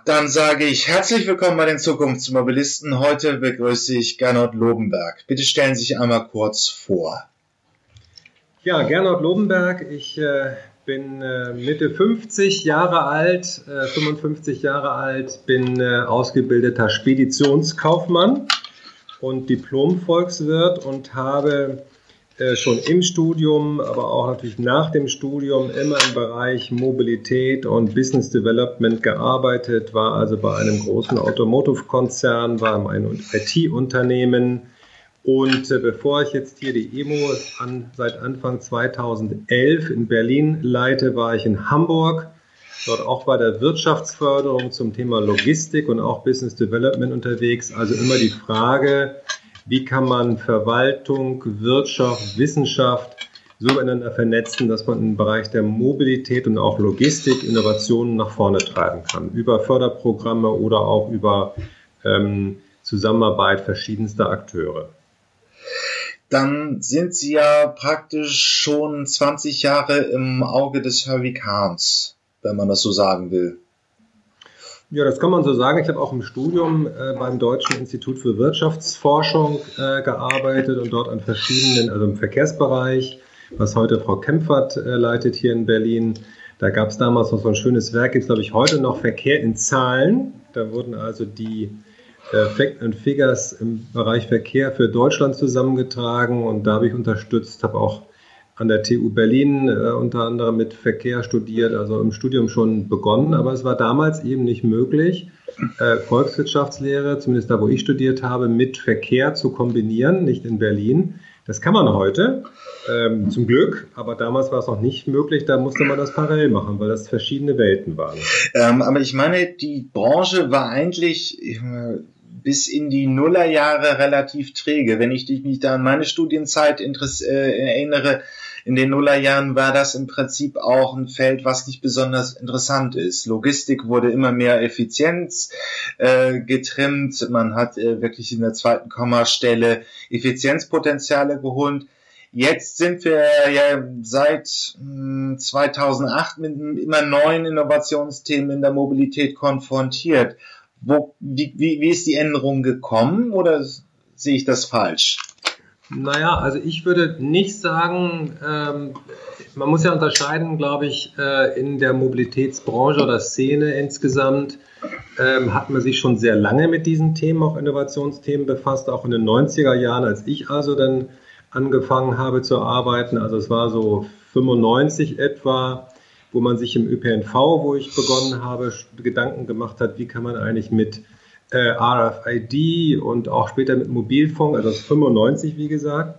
Dann sage ich herzlich willkommen bei den Zukunftsmobilisten. Heute begrüße ich Gernot Lobenberg. Bitte stellen Sie sich einmal kurz vor. Ja, Gernot Lobenberg. Ich äh, bin äh, Mitte 50 Jahre alt, äh, 55 Jahre alt, bin äh, ausgebildeter Speditionskaufmann und Diplom-Volkswirt und habe schon im Studium, aber auch natürlich nach dem Studium immer im Bereich Mobilität und Business Development gearbeitet, war also bei einem großen Automotive-Konzern, war in einem IT-Unternehmen. Und äh, bevor ich jetzt hier die EMO an, seit Anfang 2011 in Berlin leite, war ich in Hamburg, dort auch bei der Wirtschaftsförderung zum Thema Logistik und auch Business Development unterwegs. Also immer die Frage, wie kann man Verwaltung, Wirtschaft, Wissenschaft so miteinander vernetzen, dass man im Bereich der Mobilität und auch Logistik Innovationen nach vorne treiben kann. Über Förderprogramme oder auch über ähm, Zusammenarbeit verschiedenster Akteure. Dann sind Sie ja praktisch schon 20 Jahre im Auge des Hurrikans, wenn man das so sagen will. Ja, das kann man so sagen. Ich habe auch im Studium äh, beim Deutschen Institut für Wirtschaftsforschung äh, gearbeitet und dort an verschiedenen, also im Verkehrsbereich, was heute Frau Kempfert äh, leitet hier in Berlin. Da gab es damals noch so ein schönes Werk, gibt es glaube ich heute noch Verkehr in Zahlen. Da wurden also die äh, Fact and Figures im Bereich Verkehr für Deutschland zusammengetragen und da habe ich unterstützt, habe auch an der TU Berlin äh, unter anderem mit Verkehr studiert, also im Studium schon begonnen, aber es war damals eben nicht möglich, äh, Volkswirtschaftslehre, zumindest da, wo ich studiert habe, mit Verkehr zu kombinieren, nicht in Berlin. Das kann man heute, ähm, zum Glück, aber damals war es noch nicht möglich, da musste man das parallel machen, weil das verschiedene Welten waren. Ähm, aber ich meine, die Branche war eigentlich bis in die Nullerjahre relativ träge. Wenn ich mich da an meine Studienzeit äh, erinnere, in den Nullerjahren war das im Prinzip auch ein Feld, was nicht besonders interessant ist. Logistik wurde immer mehr Effizienz äh, getrimmt. Man hat äh, wirklich in der zweiten Kommastelle Effizienzpotenziale geholt. Jetzt sind wir ja seit 2008 hm, mit immer neuen Innovationsthemen in der Mobilität konfrontiert. Wo, wie, wie, wie ist die Änderung gekommen oder sehe ich das falsch? Naja, also ich würde nicht sagen, ähm, man muss ja unterscheiden, glaube ich, äh, in der Mobilitätsbranche oder Szene insgesamt ähm, hat man sich schon sehr lange mit diesen Themen, auch Innovationsthemen befasst, auch in den 90er Jahren, als ich also dann angefangen habe zu arbeiten. Also es war so 95 etwa, wo man sich im ÖPNV, wo ich begonnen habe, Gedanken gemacht hat, wie kann man eigentlich mit äh, RFID und auch später mit Mobilfunk, also 95 wie gesagt,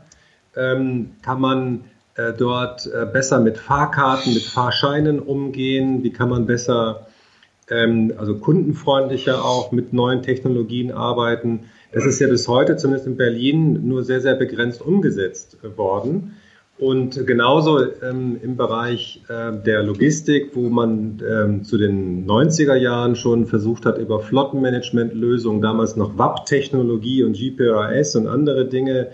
ähm, kann man äh, dort äh, besser mit Fahrkarten, mit Fahrscheinen umgehen, wie kann man besser, ähm, also kundenfreundlicher auch mit neuen Technologien arbeiten. Das ist ja bis heute, zumindest in Berlin, nur sehr, sehr begrenzt umgesetzt worden. Und genauso ähm, im Bereich äh, der Logistik, wo man ähm, zu den 90er Jahren schon versucht hat, über Flottenmanagement-Lösungen, damals noch WAP-Technologie und GPRS und andere Dinge,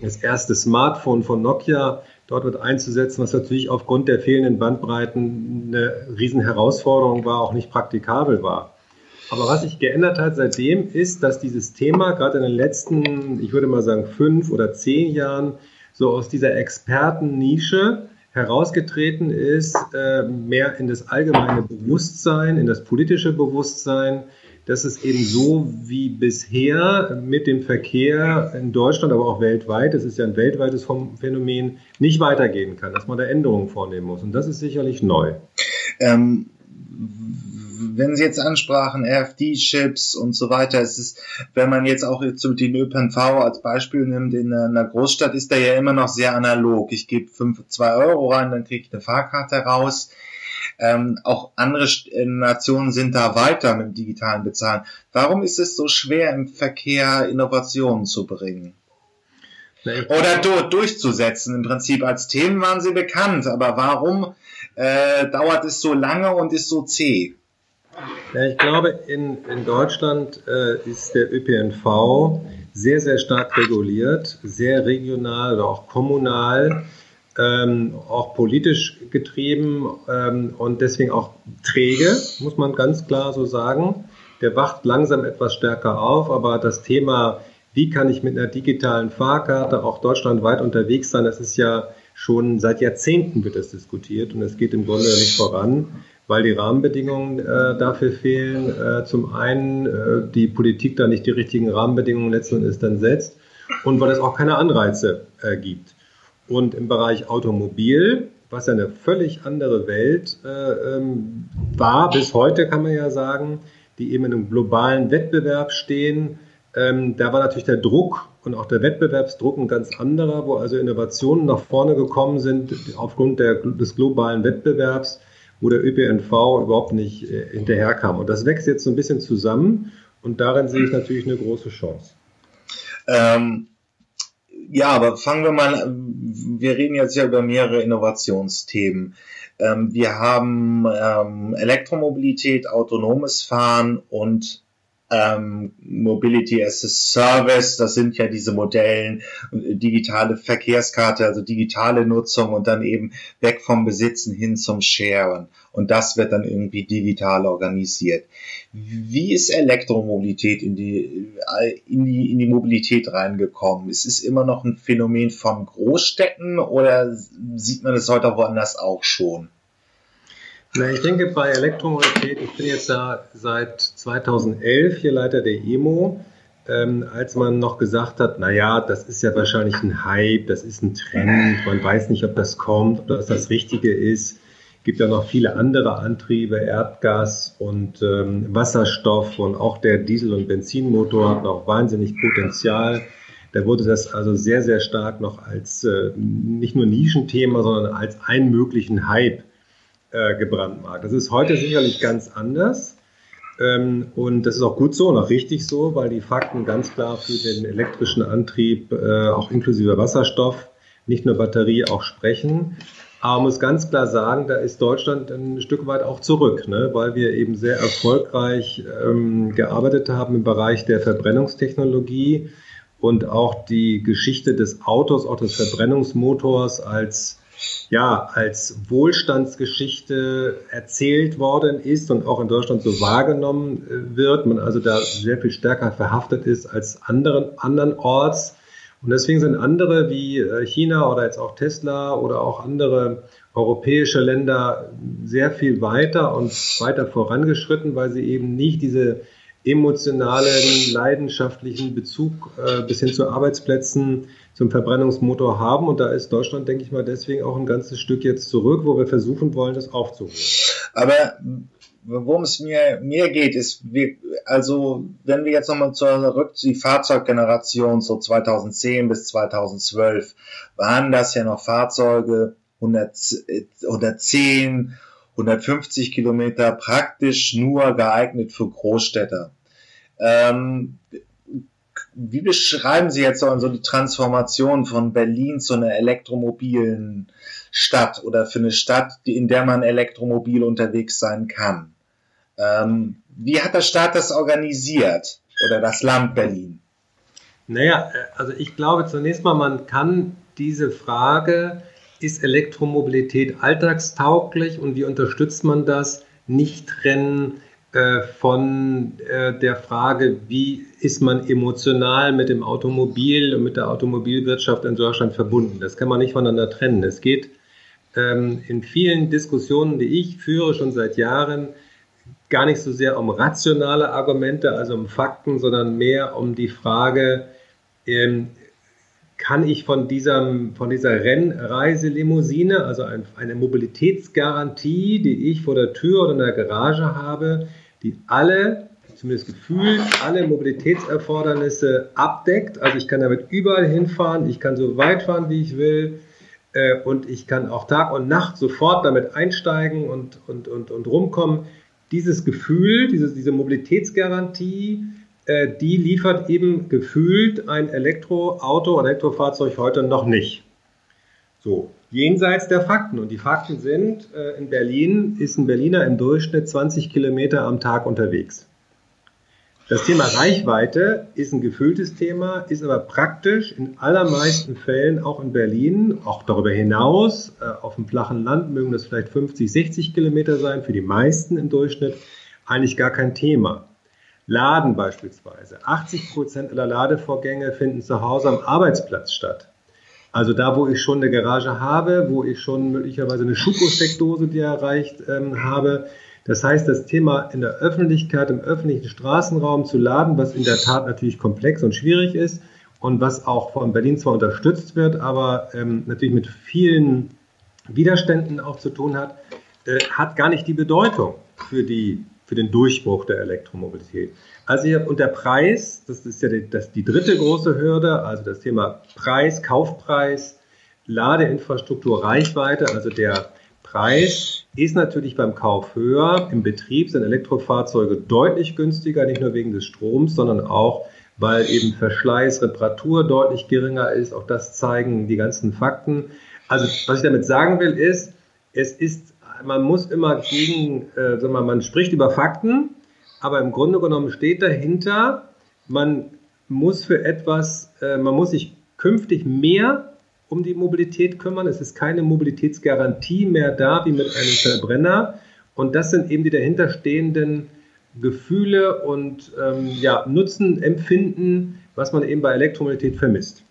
das erste Smartphone von Nokia dort wird einzusetzen, was natürlich aufgrund der fehlenden Bandbreiten eine Riesenherausforderung war, auch nicht praktikabel war. Aber was sich geändert hat seitdem, ist, dass dieses Thema gerade in den letzten, ich würde mal sagen, fünf oder zehn Jahren so aus dieser Expertennische herausgetreten ist, äh, mehr in das allgemeine Bewusstsein, in das politische Bewusstsein, dass es eben so wie bisher mit dem Verkehr in Deutschland, aber auch weltweit, das ist ja ein weltweites Phänomen, nicht weitergehen kann, dass man da Änderungen vornehmen muss. Und das ist sicherlich neu. Ähm, wenn Sie jetzt ansprachen, RFD-Chips und so weiter, es ist, wenn man jetzt auch jetzt den ÖPNV als Beispiel nimmt, in einer Großstadt ist der ja immer noch sehr analog. Ich gebe fünf, zwei Euro rein, dann kriege ich eine Fahrkarte raus. Ähm, auch andere äh, Nationen sind da weiter mit dem digitalen Bezahlen. Warum ist es so schwer, im Verkehr Innovationen zu bringen? Oder du, durchzusetzen. Im Prinzip als Themen waren sie bekannt, aber warum äh, dauert es so lange und ist so zäh? Ja, ich glaube, in, in Deutschland äh, ist der ÖPNV sehr, sehr stark reguliert, sehr regional oder auch kommunal. ähm, auch politisch getrieben ähm, und deswegen auch träge, muss man ganz klar so sagen. Der wacht langsam etwas stärker auf, aber das Thema, wie kann ich mit einer digitalen Fahrkarte auch deutschlandweit unterwegs sein, das ist ja schon seit Jahrzehnten wird das diskutiert und es geht im Grunde nicht voran, weil die Rahmenbedingungen äh, dafür fehlen. Äh, zum einen äh, die Politik da nicht die richtigen Rahmenbedingungen letzten Endes dann setzt und weil es auch keine Anreize äh, gibt. Und im Bereich Automobil, was ja eine völlig andere Welt äh, ähm, war, bis heute kann man ja sagen, die eben in einem globalen Wettbewerb stehen, ähm, da war natürlich der Druck und auch der Wettbewerbsdruck ein ganz anderer, wo also Innovationen nach vorne gekommen sind aufgrund der, des globalen Wettbewerbs, wo der ÖPNV überhaupt nicht äh, hinterherkam. Und das wächst jetzt so ein bisschen zusammen und darin sehe ich natürlich eine große Chance. Ähm, ja, aber fangen wir mal, wir reden jetzt ja über mehrere Innovationsthemen. Ähm, wir haben ähm, Elektromobilität, autonomes Fahren und ähm, Mobility as a Service, das sind ja diese Modellen, digitale Verkehrskarte, also digitale Nutzung und dann eben weg vom Besitzen hin zum Sharen. Und das wird dann irgendwie digital organisiert. Wie ist Elektromobilität in die, in die, in die Mobilität reingekommen? Ist es immer noch ein Phänomen von Großstädten oder sieht man es heute woanders auch schon? Na, ich denke bei Elektromobilität, ich bin jetzt da seit 2011 hier Leiter der EMO, ähm, als man noch gesagt hat, na ja, das ist ja wahrscheinlich ein Hype, das ist ein Trend, man weiß nicht, ob das kommt, ob das das Richtige ist. Gibt ja noch viele andere Antriebe, Erdgas und ähm, Wasserstoff und auch der Diesel- und Benzinmotor hat noch wahnsinnig Potenzial. Da wurde das also sehr, sehr stark noch als äh, nicht nur Nischenthema, sondern als einen möglichen Hype äh, gebrandmarkt. Das ist heute sicherlich ganz anders. Ähm, und das ist auch gut so und auch richtig so, weil die Fakten ganz klar für den elektrischen Antrieb, äh, auch inklusive Wasserstoff, nicht nur Batterie, auch sprechen. Aber man muss ganz klar sagen, da ist Deutschland ein Stück weit auch zurück, ne? weil wir eben sehr erfolgreich ähm, gearbeitet haben im Bereich der Verbrennungstechnologie und auch die Geschichte des Autos, auch des Verbrennungsmotors als ja, als Wohlstandsgeschichte erzählt worden ist und auch in Deutschland so wahrgenommen äh, wird, man also da sehr viel stärker verhaftet ist als anderen, andernorts. Und deswegen sind andere wie äh, China oder jetzt auch Tesla oder auch andere europäische Länder sehr viel weiter und weiter vorangeschritten, weil sie eben nicht diese emotionalen, leidenschaftlichen Bezug äh, bis hin zu Arbeitsplätzen zum Verbrennungsmotor haben. Und da ist Deutschland, denke ich mal, deswegen auch ein ganzes Stück jetzt zurück, wo wir versuchen wollen, das aufzuholen. Aber worum es mir, mir geht, ist, wir, also wenn wir jetzt nochmal zurück zu die Fahrzeuggeneration, so 2010 bis 2012, waren das ja noch Fahrzeuge 100, 110, 150 Kilometer praktisch nur geeignet für Großstädter. Ähm, wie beschreiben Sie jetzt so die Transformation von Berlin zu einer elektromobilen Stadt oder für eine Stadt, in der man elektromobil unterwegs sein kann? Ähm, wie hat der Staat das organisiert oder das Land Berlin? Naja, äh, also ich glaube zunächst mal, man kann diese Frage, ist Elektromobilität alltagstauglich und wie unterstützt man das, nicht trennen äh, von äh, der Frage, wie ist man emotional mit dem Automobil und mit der Automobilwirtschaft in Deutschland verbunden. Das kann man nicht voneinander trennen. Es geht ähm, in vielen Diskussionen, die ich führe schon seit Jahren, gar nicht so sehr um rationale Argumente, also um Fakten, sondern mehr um die Frage, ähm, kann ich von, diesem, von dieser Rennreiselimousine, also ein, eine Mobilitätsgarantie, die ich vor der Tür oder in der Garage habe, die alle, zumindest gefühlt, alle Mobilitätserfordernisse abdeckt. Also ich kann damit überall hinfahren, ich kann so weit fahren, wie ich will. Äh, und ich kann auch Tag und Nacht sofort damit einsteigen und, und, und, und rumkommen. Dieses Gefühl, diese, diese Mobilitätsgarantie, die liefert eben gefühlt ein Elektroauto, ein Elektrofahrzeug heute noch nicht. So, jenseits der Fakten. Und die Fakten sind, äh, in Berlin ist ein Berliner im Durchschnitt 20 Kilometer am Tag unterwegs. Das Thema Reichweite ist ein gefühltes Thema, ist aber praktisch in allermeisten Fällen auch in Berlin, auch darüber hinaus, äh, auf dem flachen Land mögen das vielleicht 50, 60 Kilometer sein, für die meisten im Durchschnitt, eigentlich gar kein Thema. Laden beispielsweise. 80 Prozent aller Ladevorgänge finden zu Hause am Arbeitsplatz statt. Also da, wo ich schon eine Garage habe, wo ich schon möglicherweise eine Schuko-Steckdose, die erreicht ähm, habe, das heißt, das Thema in der Öffentlichkeit, im öffentlichen Straßenraum zu laden, was in der Tat natürlich komplex und schwierig ist und was auch von Berlin zwar unterstützt wird, aber ähm, natürlich mit vielen Widerständen auch zu tun hat, äh, hat gar nicht die Bedeutung für, die, für den Durchbruch der Elektromobilität. Also hier, und der Preis, das ist ja die, das, die dritte große Hürde, also das Thema Preis, Kaufpreis, Ladeinfrastruktur, Reichweite, also der Preis ist natürlich beim Kauf höher. Im Betrieb sind Elektrofahrzeuge deutlich günstiger, nicht nur wegen des Stroms, sondern auch, weil eben Verschleiß, Reparatur deutlich geringer ist. Auch das zeigen die ganzen Fakten. Also, was ich damit sagen will, ist, es ist, man muss immer gegen, äh, sagen wir, man spricht über Fakten, aber im Grunde genommen steht dahinter, man muss für etwas, äh, man muss sich künftig mehr um die Mobilität kümmern. Es ist keine Mobilitätsgarantie mehr da wie mit einem Verbrenner. Und das sind eben die dahinterstehenden Gefühle und ähm, ja, Nutzen, Empfinden, was man eben bei Elektromobilität vermisst.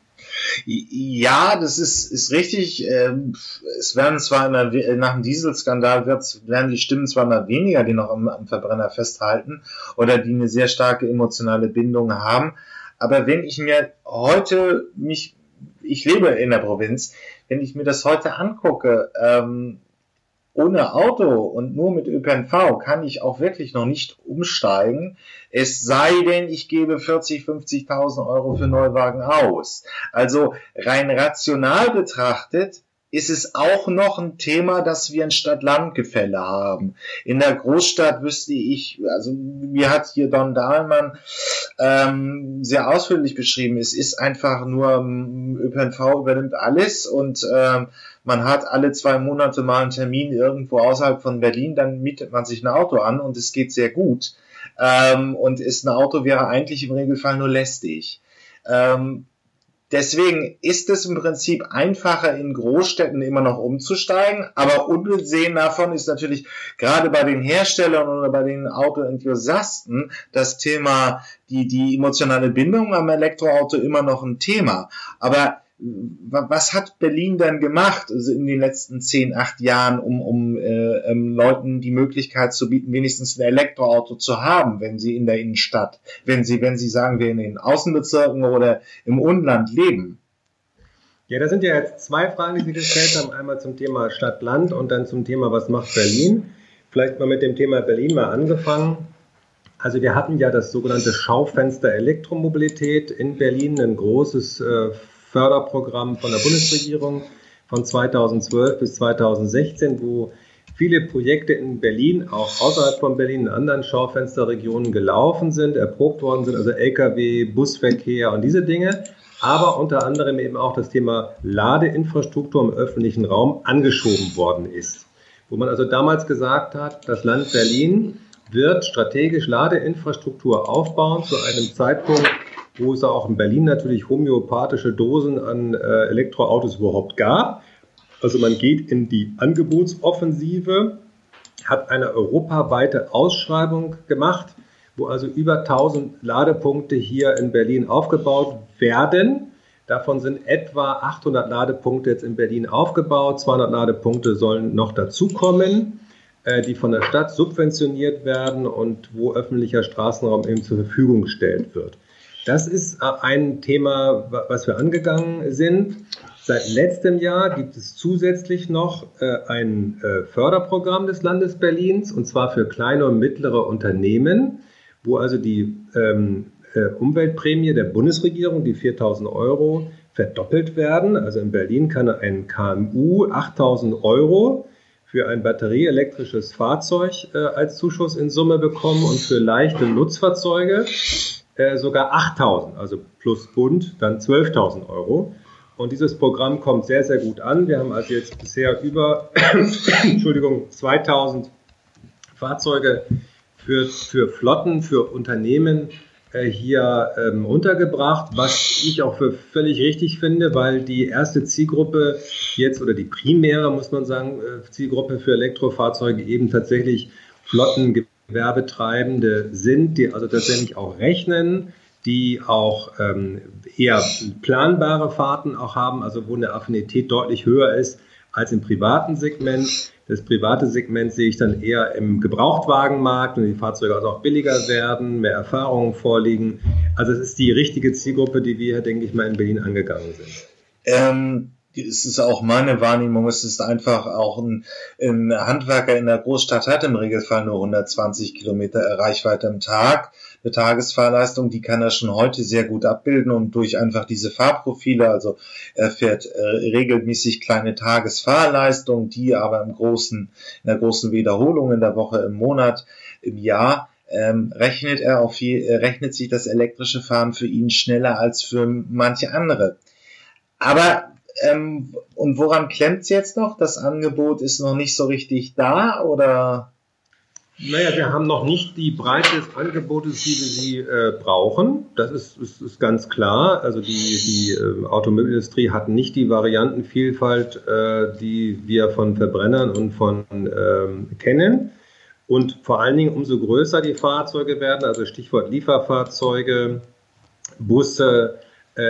Ja, das ist, ist richtig. Ähm, es werden zwar der, nach dem Dieselskandal werden die Stimmen zwar mal weniger, die noch am, am Verbrenner festhalten oder die eine sehr starke emotionale Bindung haben. Aber wenn ich mir heute mich ich lebe in der Provinz, wenn ich mir das heute angucke, ähm, ohne Auto und nur mit ÖPNV kann ich auch wirklich noch nicht umsteigen. Es sei denn, ich gebe 40, 50.000 Euro für Neuwagen aus. Also rein rational betrachtet ist es auch noch ein Thema, dass wir ein Stadt-Land-Gefälle haben. In der Großstadt wüsste ich, also mir hat hier Don Dahlmann ähm, sehr ausführlich beschrieben, es ist einfach nur, ähm, ÖPNV übernimmt alles und ähm, man hat alle zwei Monate mal einen Termin irgendwo außerhalb von Berlin, dann mietet man sich ein Auto an und es geht sehr gut. Ähm, und ist ein Auto wäre eigentlich im Regelfall nur lästig. Ähm, Deswegen ist es im Prinzip einfacher, in Großstädten immer noch umzusteigen, aber unbesehen davon ist natürlich gerade bei den Herstellern oder bei den Autoenthusiasten das Thema, die, die emotionale Bindung am Elektroauto immer noch ein Thema. Aber was hat Berlin dann gemacht also in den letzten zehn, acht Jahren, um, um äh, ähm, Leuten die Möglichkeit zu bieten, wenigstens ein Elektroauto zu haben, wenn sie in der Innenstadt, wenn sie, wenn sie sagen wir in den Außenbezirken oder im Umland leben? Ja, da sind ja jetzt zwei Fragen, die Sie gestellt haben. Einmal zum Thema Stadt-Land und dann zum Thema, was macht Berlin? Vielleicht mal mit dem Thema Berlin mal angefangen. Also wir hatten ja das sogenannte Schaufenster Elektromobilität in Berlin, ein großes äh, Förderprogramm von der Bundesregierung von 2012 bis 2016, wo viele Projekte in Berlin, auch außerhalb von Berlin, in anderen Schaufensterregionen gelaufen sind, erprobt worden sind, also Lkw, Busverkehr und diese Dinge, aber unter anderem eben auch das Thema Ladeinfrastruktur im öffentlichen Raum angeschoben worden ist. Wo man also damals gesagt hat, das Land Berlin wird strategisch Ladeinfrastruktur aufbauen zu einem Zeitpunkt, wo es auch in Berlin natürlich homöopathische Dosen an äh, Elektroautos überhaupt gab. Also man geht in die Angebotsoffensive, hat eine europaweite Ausschreibung gemacht, wo also über 1000 Ladepunkte hier in Berlin aufgebaut werden. Davon sind etwa 800 Ladepunkte jetzt in Berlin aufgebaut. 200 Ladepunkte sollen noch dazukommen, äh, die von der Stadt subventioniert werden und wo öffentlicher Straßenraum eben zur Verfügung gestellt wird. Das ist äh, ein Thema, was wir angegangen sind. Seit letztem Jahr gibt es zusätzlich noch äh, ein äh, Förderprogramm des Landes Berlins, und zwar für kleine und mittlere Unternehmen, wo also die ähm, Umweltprämie der Bundesregierung, die 4000 Euro, verdoppelt werden. Also in Berlin kann ein KMU 8000 Euro für ein batterieelektrisches Fahrzeug als Zuschuss in Summe bekommen und für leichte Nutzfahrzeuge äh, sogar 8.000, also plus Bund dann 12.000 Euro. Und dieses Programm kommt sehr, sehr gut an. Wir haben also jetzt bisher über Entschuldigung, 2000 Fahrzeuge für, für Flotten, für Unternehmen äh, hier ähm, untergebracht, was ich auch für völlig richtig finde, weil die erste Zielgruppe jetzt oder die primäre, muss man sagen, äh, Zielgruppe für Elektrofahrzeuge eben tatsächlich Flottengewerbetreibende sind, die also tatsächlich auch rechnen, die auch ähm, eher planbare Fahrten auch haben, also wo eine Affinität deutlich höher ist als im privaten Segment. Das private Segment sehe ich dann eher im Gebrauchtwagenmarkt und die Fahrzeuge also auch billiger werden, mehr Erfahrungen vorliegen. Also es ist die richtige Zielgruppe, die wir, denke ich mal, in Berlin angegangen sind. Ähm, es ist auch meine Wahrnehmung, es ist einfach auch ein, ein Handwerker in der Großstadt hat im Regelfall nur 120 Kilometer Reichweite am Tag. Eine Tagesfahrleistung, die kann er schon heute sehr gut abbilden und durch einfach diese Fahrprofile, also er fährt äh, regelmäßig kleine Tagesfahrleistungen, die aber im großen, in der großen Wiederholung in der Woche, im Monat, im Jahr ähm, rechnet er auf je, äh, rechnet sich das elektrische Fahren für ihn schneller als für manche andere. Aber ähm, und woran klemmt es jetzt noch? Das Angebot ist noch nicht so richtig da oder? Naja, wir haben noch nicht die Breite des Angebotes, die wir sie äh, brauchen. Das ist, ist, ist, ganz klar. Also die, die äh, Automobilindustrie hat nicht die Variantenvielfalt, äh, die wir von Verbrennern und von ähm, kennen. Und vor allen Dingen, umso größer die Fahrzeuge werden, also Stichwort Lieferfahrzeuge, Busse,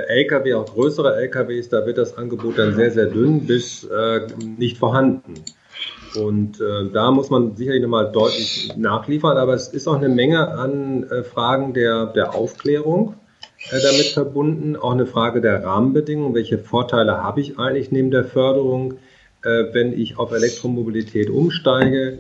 Lkw, auch größere Lkws, da wird das Angebot dann sehr, sehr dünn bis äh, nicht vorhanden. Und äh, da muss man sicherlich nochmal deutlich nachliefern, aber es ist auch eine Menge an äh, Fragen der, der Aufklärung äh, damit verbunden, auch eine Frage der Rahmenbedingungen. Welche Vorteile habe ich eigentlich neben der Förderung, äh, wenn ich auf Elektromobilität umsteige?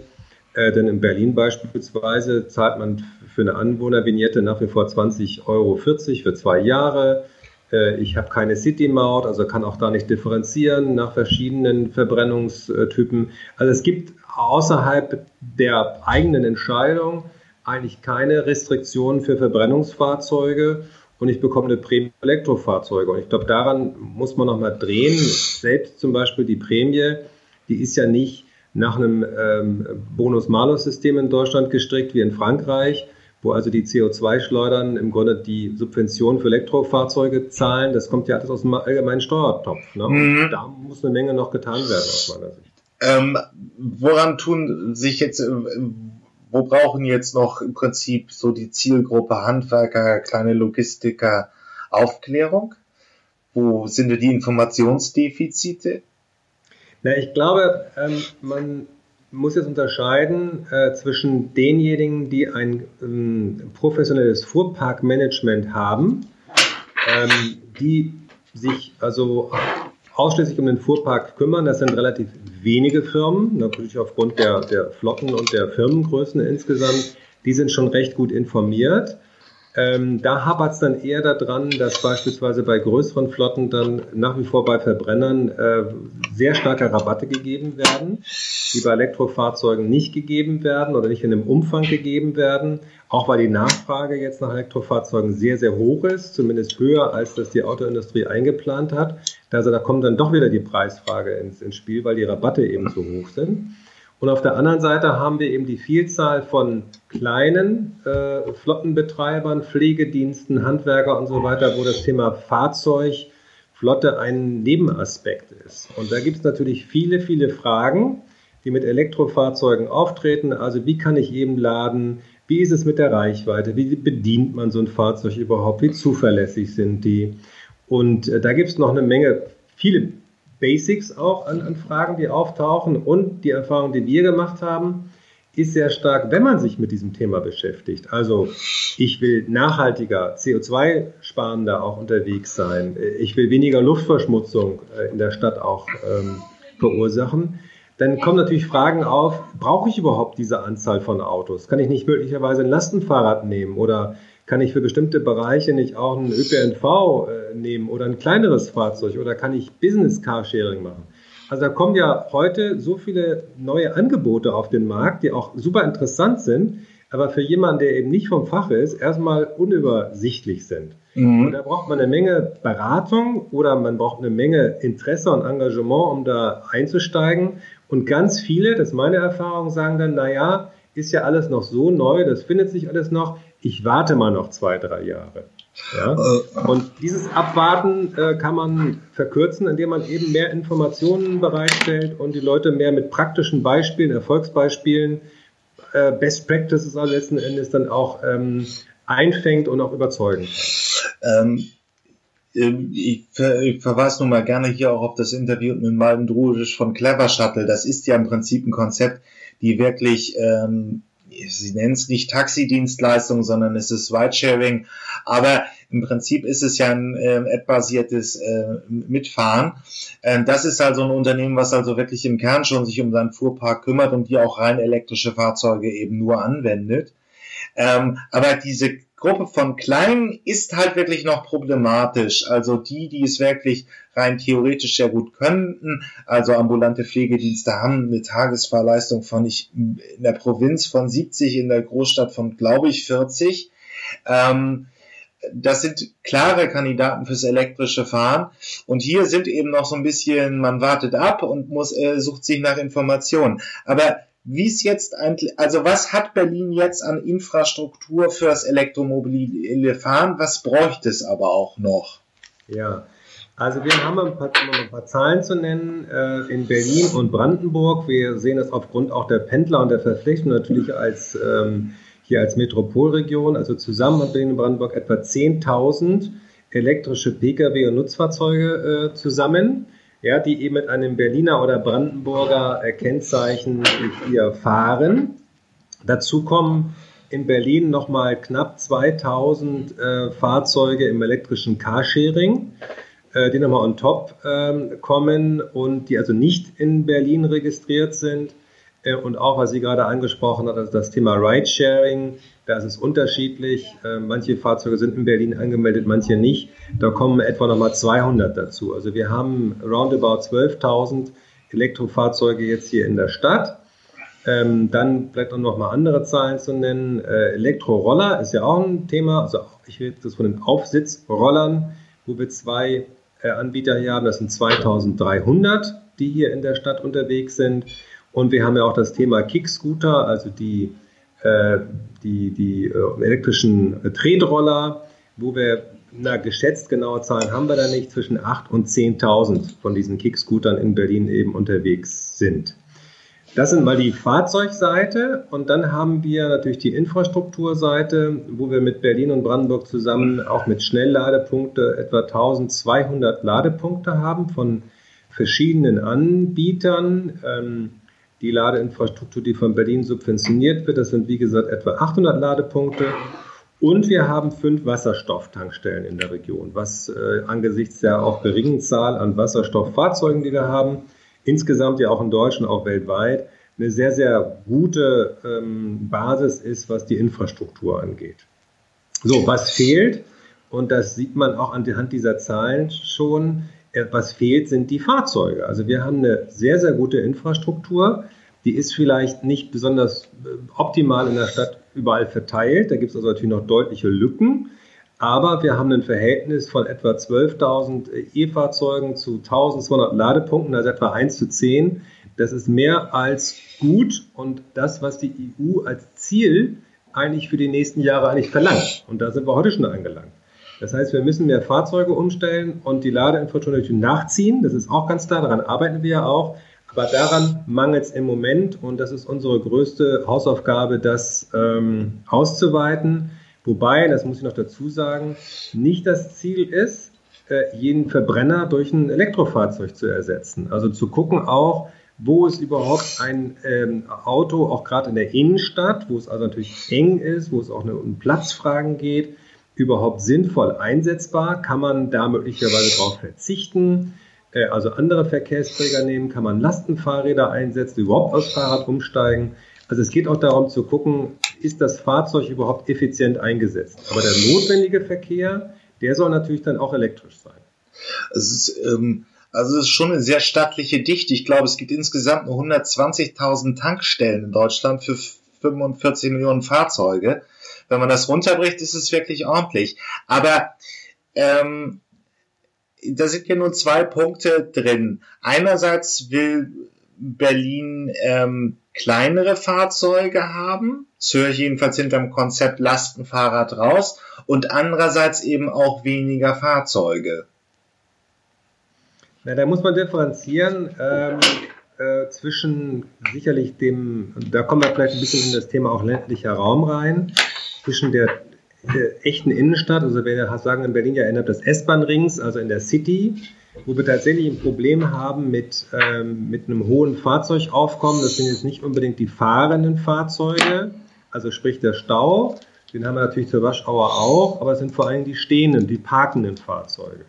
Äh, denn in Berlin beispielsweise zahlt man für eine Anwohnervignette nach wie vor 20,40 Euro für zwei Jahre. Äh, ich habe keine City-Maut, also kann auch da nicht differenzieren nach verschiedenen Verbrennungstypen. Also es gibt außerhalb der eigenen Entscheidung eigentlich keine Restriktionen für Verbrennungsfahrzeuge und ich bekomme eine Prämie für Elektrofahrzeuge. Und ich glaube, daran muss man nochmal drehen. Selbst zum Beispiel die Prämie, die ist ja nicht nach einem ähm, Bonus-Malus-System in Deutschland gestrickt wie in Frankreich, wo also die CO2-Schleudern im Grunde die Subvention für Elektrofahrzeuge zahlen. Das kommt ja alles aus dem allgemeinen Steuertopf. Ne? Mhm. Da muss eine Menge noch getan werden aus meiner Sicht. Ähm, woran tun sich jetzt, äh, wo brauchen jetzt noch im Prinzip so die Zielgruppe Handwerker, kleine Logistiker Aufklärung? Wo sind die Informationsdefizite? Na, ich glaube, ähm, man muss jetzt unterscheiden äh, zwischen denjenigen, die ein ähm, professionelles Fuhrparkmanagement haben, ähm, die sich also ausschließlich um den Fuhrpark kümmern. Das sind relativ wenige Firmen, natürlich aufgrund der, der Flotten und der Firmengrößen insgesamt. Die sind schon recht gut informiert. Ähm, da hapert es dann eher daran, dass beispielsweise bei größeren Flotten dann nach wie vor bei Verbrennern äh, sehr starke Rabatte gegeben werden, die bei Elektrofahrzeugen nicht gegeben werden oder nicht in dem Umfang gegeben werden, auch weil die Nachfrage jetzt nach Elektrofahrzeugen sehr, sehr hoch ist, zumindest höher, als das die Autoindustrie eingeplant hat. Also da kommt dann doch wieder die Preisfrage ins, ins Spiel, weil die Rabatte eben so hoch sind. Und auf der anderen Seite haben wir eben die Vielzahl von kleinen äh, Flottenbetreibern, Pflegediensten, Handwerker und so weiter, wo das Thema Fahrzeugflotte ein Nebenaspekt ist. Und da gibt es natürlich viele, viele Fragen, die mit Elektrofahrzeugen auftreten. Also wie kann ich eben laden? Wie ist es mit der Reichweite? Wie bedient man so ein Fahrzeug überhaupt? Wie zuverlässig sind die? Und äh, da gibt es noch eine Menge, viele Basics auch an, an Fragen, die auftauchen. Und die Erfahrung, die wir gemacht haben, ist sehr stark, wenn man sich mit diesem Thema beschäftigt. Also ich will nachhaltiger, CO2-sparender auch unterwegs sein. Ich will weniger Luftverschmutzung äh, in der Stadt auch ähm, verursachen. Dann kommen natürlich Fragen auf, brauche ich überhaupt diese Anzahl von Autos? Kann ich nicht möglicherweise ein Lastenfahrrad nehmen oder kann ich für bestimmte Bereiche nicht auch ein ÖPNV äh, nehmen oder ein kleineres Fahrzeug oder kann ich Business Carsharing machen? Also da kommen ja heute so viele neue Angebote auf den Markt, die auch super interessant sind, aber für jemanden, der eben nicht vom Fach ist, erstmal unübersichtlich sind. Mhm. Und da braucht man eine Menge Beratung oder man braucht eine Menge Interesse und Engagement, um da einzusteigen. Und ganz viele, das ist meine Erfahrung, sagen dann, na ja, ist ja alles noch so neu, das findet sich alles noch. Ich warte mal noch zwei, drei Jahre. Ja? Äh. Und dieses Abwarten äh, kann man verkürzen, indem man eben mehr Informationen bereitstellt und die Leute mehr mit praktischen Beispielen, Erfolgsbeispielen, äh, Best Practices also letzten Endes dann auch ähm, einfängt und auch überzeugen kann. Ähm, ähm ich, ver ich, verweise nun mal gerne hier auch auf das Interview mit Malden Drudisch von Clever Shuttle. Das ist ja im Prinzip ein Konzept, die wirklich ähm, sie nennen es nicht Taxidienstleistung, sondern es ist Ridesharing. Aber im Prinzip ist es ja ein äh, App-basiertes äh, Mitfahren. Ähm, das ist also ein Unternehmen, was also wirklich im Kern schon sich um seinen Fuhrpark kümmert und die auch rein elektrische Fahrzeuge eben nur anwendet. Ähm, aber diese Gruppe von Kleinen ist halt wirklich noch problematisch. Also die, die es wirklich rein theoretisch sehr gut könnten, also ambulante Pflegedienste haben eine Tagesfahrleistung von ich in der Provinz von 70, in der Großstadt von glaube ich 40. Ähm, das sind klare Kandidaten fürs elektrische Fahren. Und hier sind eben noch so ein bisschen, man wartet ab und muss, äh, sucht sich nach Informationen. Aber wie es jetzt eigentlich, also was hat Berlin jetzt an Infrastruktur für das elektromobile Fahren? Was bräuchte es aber auch noch? Ja, also wir haben ein paar, ein paar Zahlen zu nennen äh, in Berlin und Brandenburg. Wir sehen das aufgrund auch der Pendler und der Verpflichtung natürlich als ähm, hier als Metropolregion. Also zusammen hat Berlin und Brandenburg etwa 10.000 elektrische Pkw und Nutzfahrzeuge äh, zusammen ja, die eben mit einem Berliner oder Brandenburger äh, Kennzeichen hier fahren. Dazu kommen in Berlin nochmal knapp 2000 äh, Fahrzeuge im elektrischen Carsharing, äh, die nochmal on top äh, kommen und die also nicht in Berlin registriert sind. Äh, und auch, was Sie gerade angesprochen hat, also das Thema Ridesharing, da ist es unterschiedlich. Äh, manche Fahrzeuge sind in Berlin angemeldet, manche nicht. Da kommen etwa nochmal 200 dazu. Also wir haben roundabout 12.000 Elektrofahrzeuge jetzt hier in der Stadt. Ähm, dann vielleicht auch noch mal andere Zahlen zu nennen. Äh, Elektroroller ist ja auch ein Thema. Also ich rede das von den Aufsitzrollern, wo wir zwei äh, Anbieter hier haben. Das sind 2300, die hier in der Stadt unterwegs sind. Und wir haben ja auch das Thema Kickscooter, also die die, die äh, elektrischen Tretroller, wo wir, na, geschätzt genaue Zahlen haben wir da nicht, zwischen 8.000 und 10.000 von diesen Kickscootern in Berlin eben unterwegs sind. Das sind mal die Fahrzeugseite und dann haben wir natürlich die Infrastrukturseite, wo wir mit Berlin und Brandenburg zusammen auch mit Schnellladepunkte etwa 1200 Ladepunkte haben von verschiedenen Anbietern. Ähm, die Ladeinfrastruktur, die von Berlin subventioniert wird. Das sind wie gesagt etwa 800 Ladepunkte. Und wir haben fünf Wasserstofftankstellen in der Region, was äh, angesichts der auch geringen Zahl an Wasserstofffahrzeugen, die wir haben, insgesamt ja auch in Deutschland, auch weltweit, eine sehr, sehr gute ähm, Basis ist, was die Infrastruktur angeht. So, was fehlt, und das sieht man auch anhand dieser Zahlen schon, was fehlt, sind die Fahrzeuge. Also wir haben eine sehr, sehr gute Infrastruktur. Die ist vielleicht nicht besonders äh, optimal in der Stadt überall verteilt. Da gibt es also natürlich noch deutliche Lücken. Aber wir haben ein Verhältnis von etwa 12.000 E-Fahrzeugen zu 1.200 Ladepunkten, also etwa 1 zu 10. Das ist mehr als gut und das, was die EU als Ziel eigentlich für die nächsten Jahre eigentlich verlangt. Und da sind wir heute schon angelangt. Das heißt, wir müssen mehr Fahrzeuge umstellen und die Ladeinfrastruktur nachziehen. Das ist auch ganz klar, daran arbeiten wir ja auch. Aber daran mangelt es im Moment und das ist unsere größte Hausaufgabe, das ähm, auszuweiten. Wobei, das muss ich noch dazu sagen, nicht das Ziel ist, äh, jeden Verbrenner durch ein Elektrofahrzeug zu ersetzen. Also zu gucken auch, wo ist überhaupt ein ähm, Auto, auch gerade in der Innenstadt, wo es also natürlich eng ist, wo es auch um Platzfragen geht, überhaupt sinnvoll einsetzbar? Kann man da möglicherweise darauf verzichten? Äh, also andere Verkehrsträger nehmen? Kann man Lastenfahrräder einsetzen, überhaupt aufs Fahrrad umsteigen? Also es geht auch darum zu gucken, ist das Fahrzeug überhaupt effizient eingesetzt? Aber der notwendige Verkehr, der soll natürlich dann auch elektrisch sein. Es ist, ähm, also es ist schon eine sehr stattliche Dichte. Ich glaube, es gibt insgesamt nur 120.000 Tankstellen in Deutschland für 45 Millionen Fahrzeuge. Wenn man das runterbricht, ist es wirklich ordentlich. Aber ähm, da sind ja nur zwei Punkte drin. Einerseits will Berlin ähm, kleinere Fahrzeuge haben. Das höre ich jedenfalls hinterm Konzept Lastenfahrrad raus. Und andererseits eben auch weniger Fahrzeuge. Na, da muss man differenzieren ähm, äh, zwischen sicherlich dem, da kommen wir vielleicht ein bisschen in das Thema auch ländlicher Raum rein, zwischen der äh, echten Innenstadt, also wir sagen in Berlin ja innerhalb des S-Bahn-Rings, also in der City, wo wir tatsächlich ein Problem haben mit, ähm, mit einem hohen Fahrzeugaufkommen. Das sind jetzt nicht unbedingt die fahrenden Fahrzeuge, also sprich der Stau, den haben wir natürlich zur Waschauer auch, aber es sind vor allem die stehenden, die parkenden Fahrzeuge.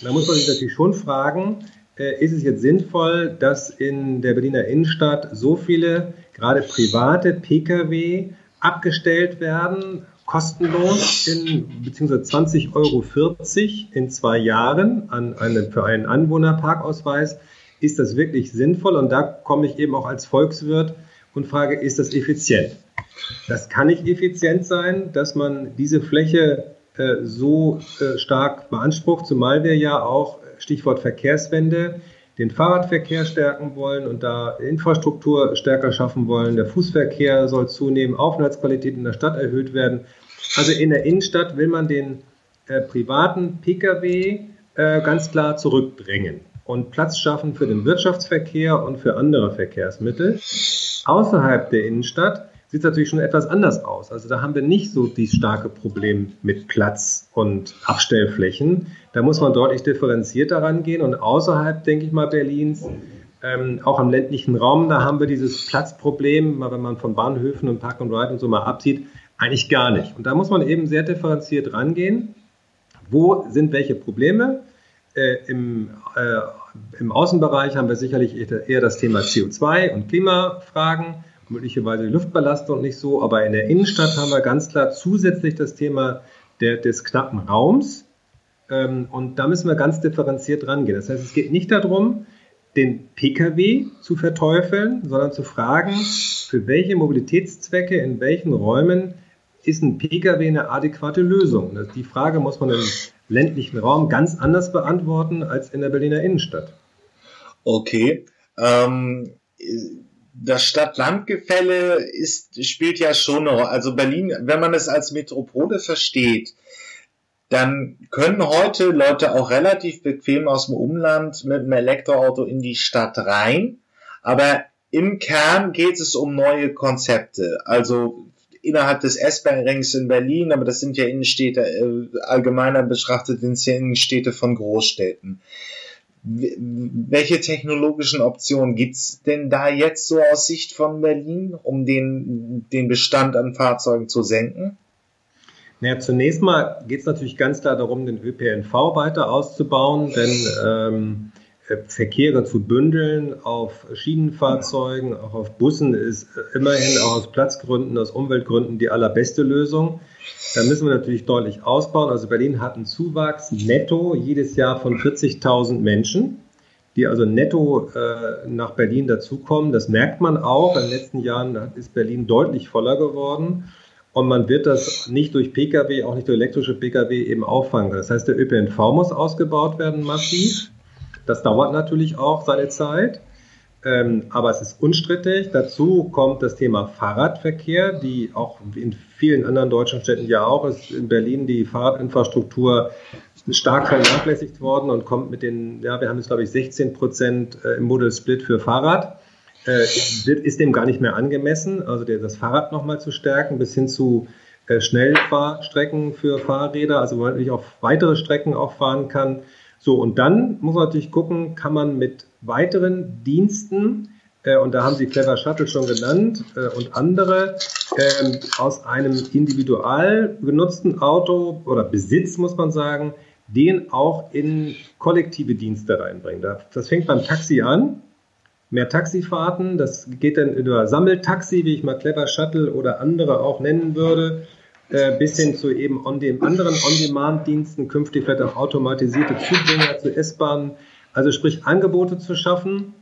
Und da muss man sich natürlich schon fragen, äh, ist es jetzt sinnvoll, dass in der Berliner Innenstadt so viele gerade private Pkw abgestellt werden, kostenlos in beziehungsweise 20,40 Euro in zwei Jahren an eine, für einen Anwohnerparkausweis. Ist das wirklich sinnvoll? Und da komme ich eben auch als Volkswirt und frage, ist das effizient? Das kann nicht effizient sein, dass man diese Fläche äh, so äh, stark beansprucht, zumal wir ja auch, Stichwort Verkehrswende, den Fahrradverkehr stärken wollen und da Infrastruktur stärker schaffen wollen. Der Fußverkehr soll zunehmen, Aufenthaltsqualität in der Stadt erhöht werden. Also in der Innenstadt will man den äh, privaten Pkw äh, ganz klar zurückdrängen und Platz schaffen für den Wirtschaftsverkehr und für andere Verkehrsmittel. Außerhalb der Innenstadt sieht es natürlich schon etwas anders aus. Also da haben wir nicht so dieses starke Problem mit Platz und Abstellflächen. Da muss man deutlich differenzierter rangehen. Und außerhalb, denke ich mal, Berlins, ähm, auch im ländlichen Raum, da haben wir dieses Platzproblem, wenn man von Bahnhöfen und Park and Ride und so mal absieht, eigentlich gar nicht. Und da muss man eben sehr differenziert rangehen. Wo sind welche Probleme? Äh, im, äh, Im Außenbereich haben wir sicherlich eher das Thema CO2 und Klimafragen möglicherweise die Luftbelastung nicht so, aber in der Innenstadt haben wir ganz klar zusätzlich das Thema der, des knappen Raums. Ähm, und da müssen wir ganz differenziert rangehen. Das heißt, es geht nicht darum, den Pkw zu verteufeln, sondern zu fragen, für welche Mobilitätszwecke in welchen Räumen ist ein Pkw eine adäquate Lösung? Die Frage muss man im ländlichen Raum ganz anders beantworten als in der Berliner Innenstadt. Okay. Ähm, das Stadt-Land-Gefälle spielt ja schon noch. Also Berlin, wenn man es als Metropole versteht, dann können heute Leute auch relativ bequem aus dem Umland mit einem Elektroauto in die Stadt rein. Aber im Kern geht es um neue Konzepte. Also innerhalb des S-Bahn-Rings in Berlin, aber das sind ja Innenstädte, äh, allgemeiner betrachtet sind es ja Innenstädte von Großstädten welche technologischen Optionen gibt's denn da jetzt so aus Sicht von Berlin, um den, den Bestand an Fahrzeugen zu senken? Naja, zunächst mal geht es natürlich ganz klar darum, den ÖPNV weiter auszubauen, denn ähm, Verkehre zu bündeln auf Schienenfahrzeugen, auch auf Bussen ist immerhin auch aus Platzgründen, aus Umweltgründen die allerbeste Lösung. Da müssen wir natürlich deutlich ausbauen. Also Berlin hat einen Zuwachs netto jedes Jahr von 40.000 Menschen, die also netto äh, nach Berlin dazukommen. Das merkt man auch. In den letzten Jahren ist Berlin deutlich voller geworden. Und man wird das nicht durch Pkw, auch nicht durch elektrische Pkw eben auffangen. Das heißt, der ÖPNV muss ausgebaut werden massiv. Das dauert natürlich auch seine Zeit. Ähm, aber es ist unstrittig. Dazu kommt das Thema Fahrradverkehr, die auch in vielen anderen deutschen Städten ja auch ist. In Berlin die Fahrradinfrastruktur stark vernachlässigt worden und kommt mit den, ja, wir haben jetzt glaube ich 16 Prozent äh, im Model Split für Fahrrad. Äh, ist dem gar nicht mehr angemessen. Also das Fahrrad nochmal zu stärken bis hin zu äh, Schnellfahrstrecken für Fahrräder, also wo man natürlich auf weitere Strecken auch fahren kann. So, und dann muss man natürlich gucken, kann man mit weiteren Diensten, äh, und da haben Sie Clever Shuttle schon genannt, äh, und andere, äh, aus einem individual genutzten Auto oder Besitz, muss man sagen, den auch in kollektive Dienste reinbringen. Das fängt beim Taxi an. Mehr Taxifahrten, das geht dann über Sammeltaxi, wie ich mal Clever Shuttle oder andere auch nennen würde äh, bis hin zu eben on dem anderen On-Demand-Diensten, künftig vielleicht auch automatisierte Zubringer zu S-Bahnen, also sprich Angebote zu schaffen,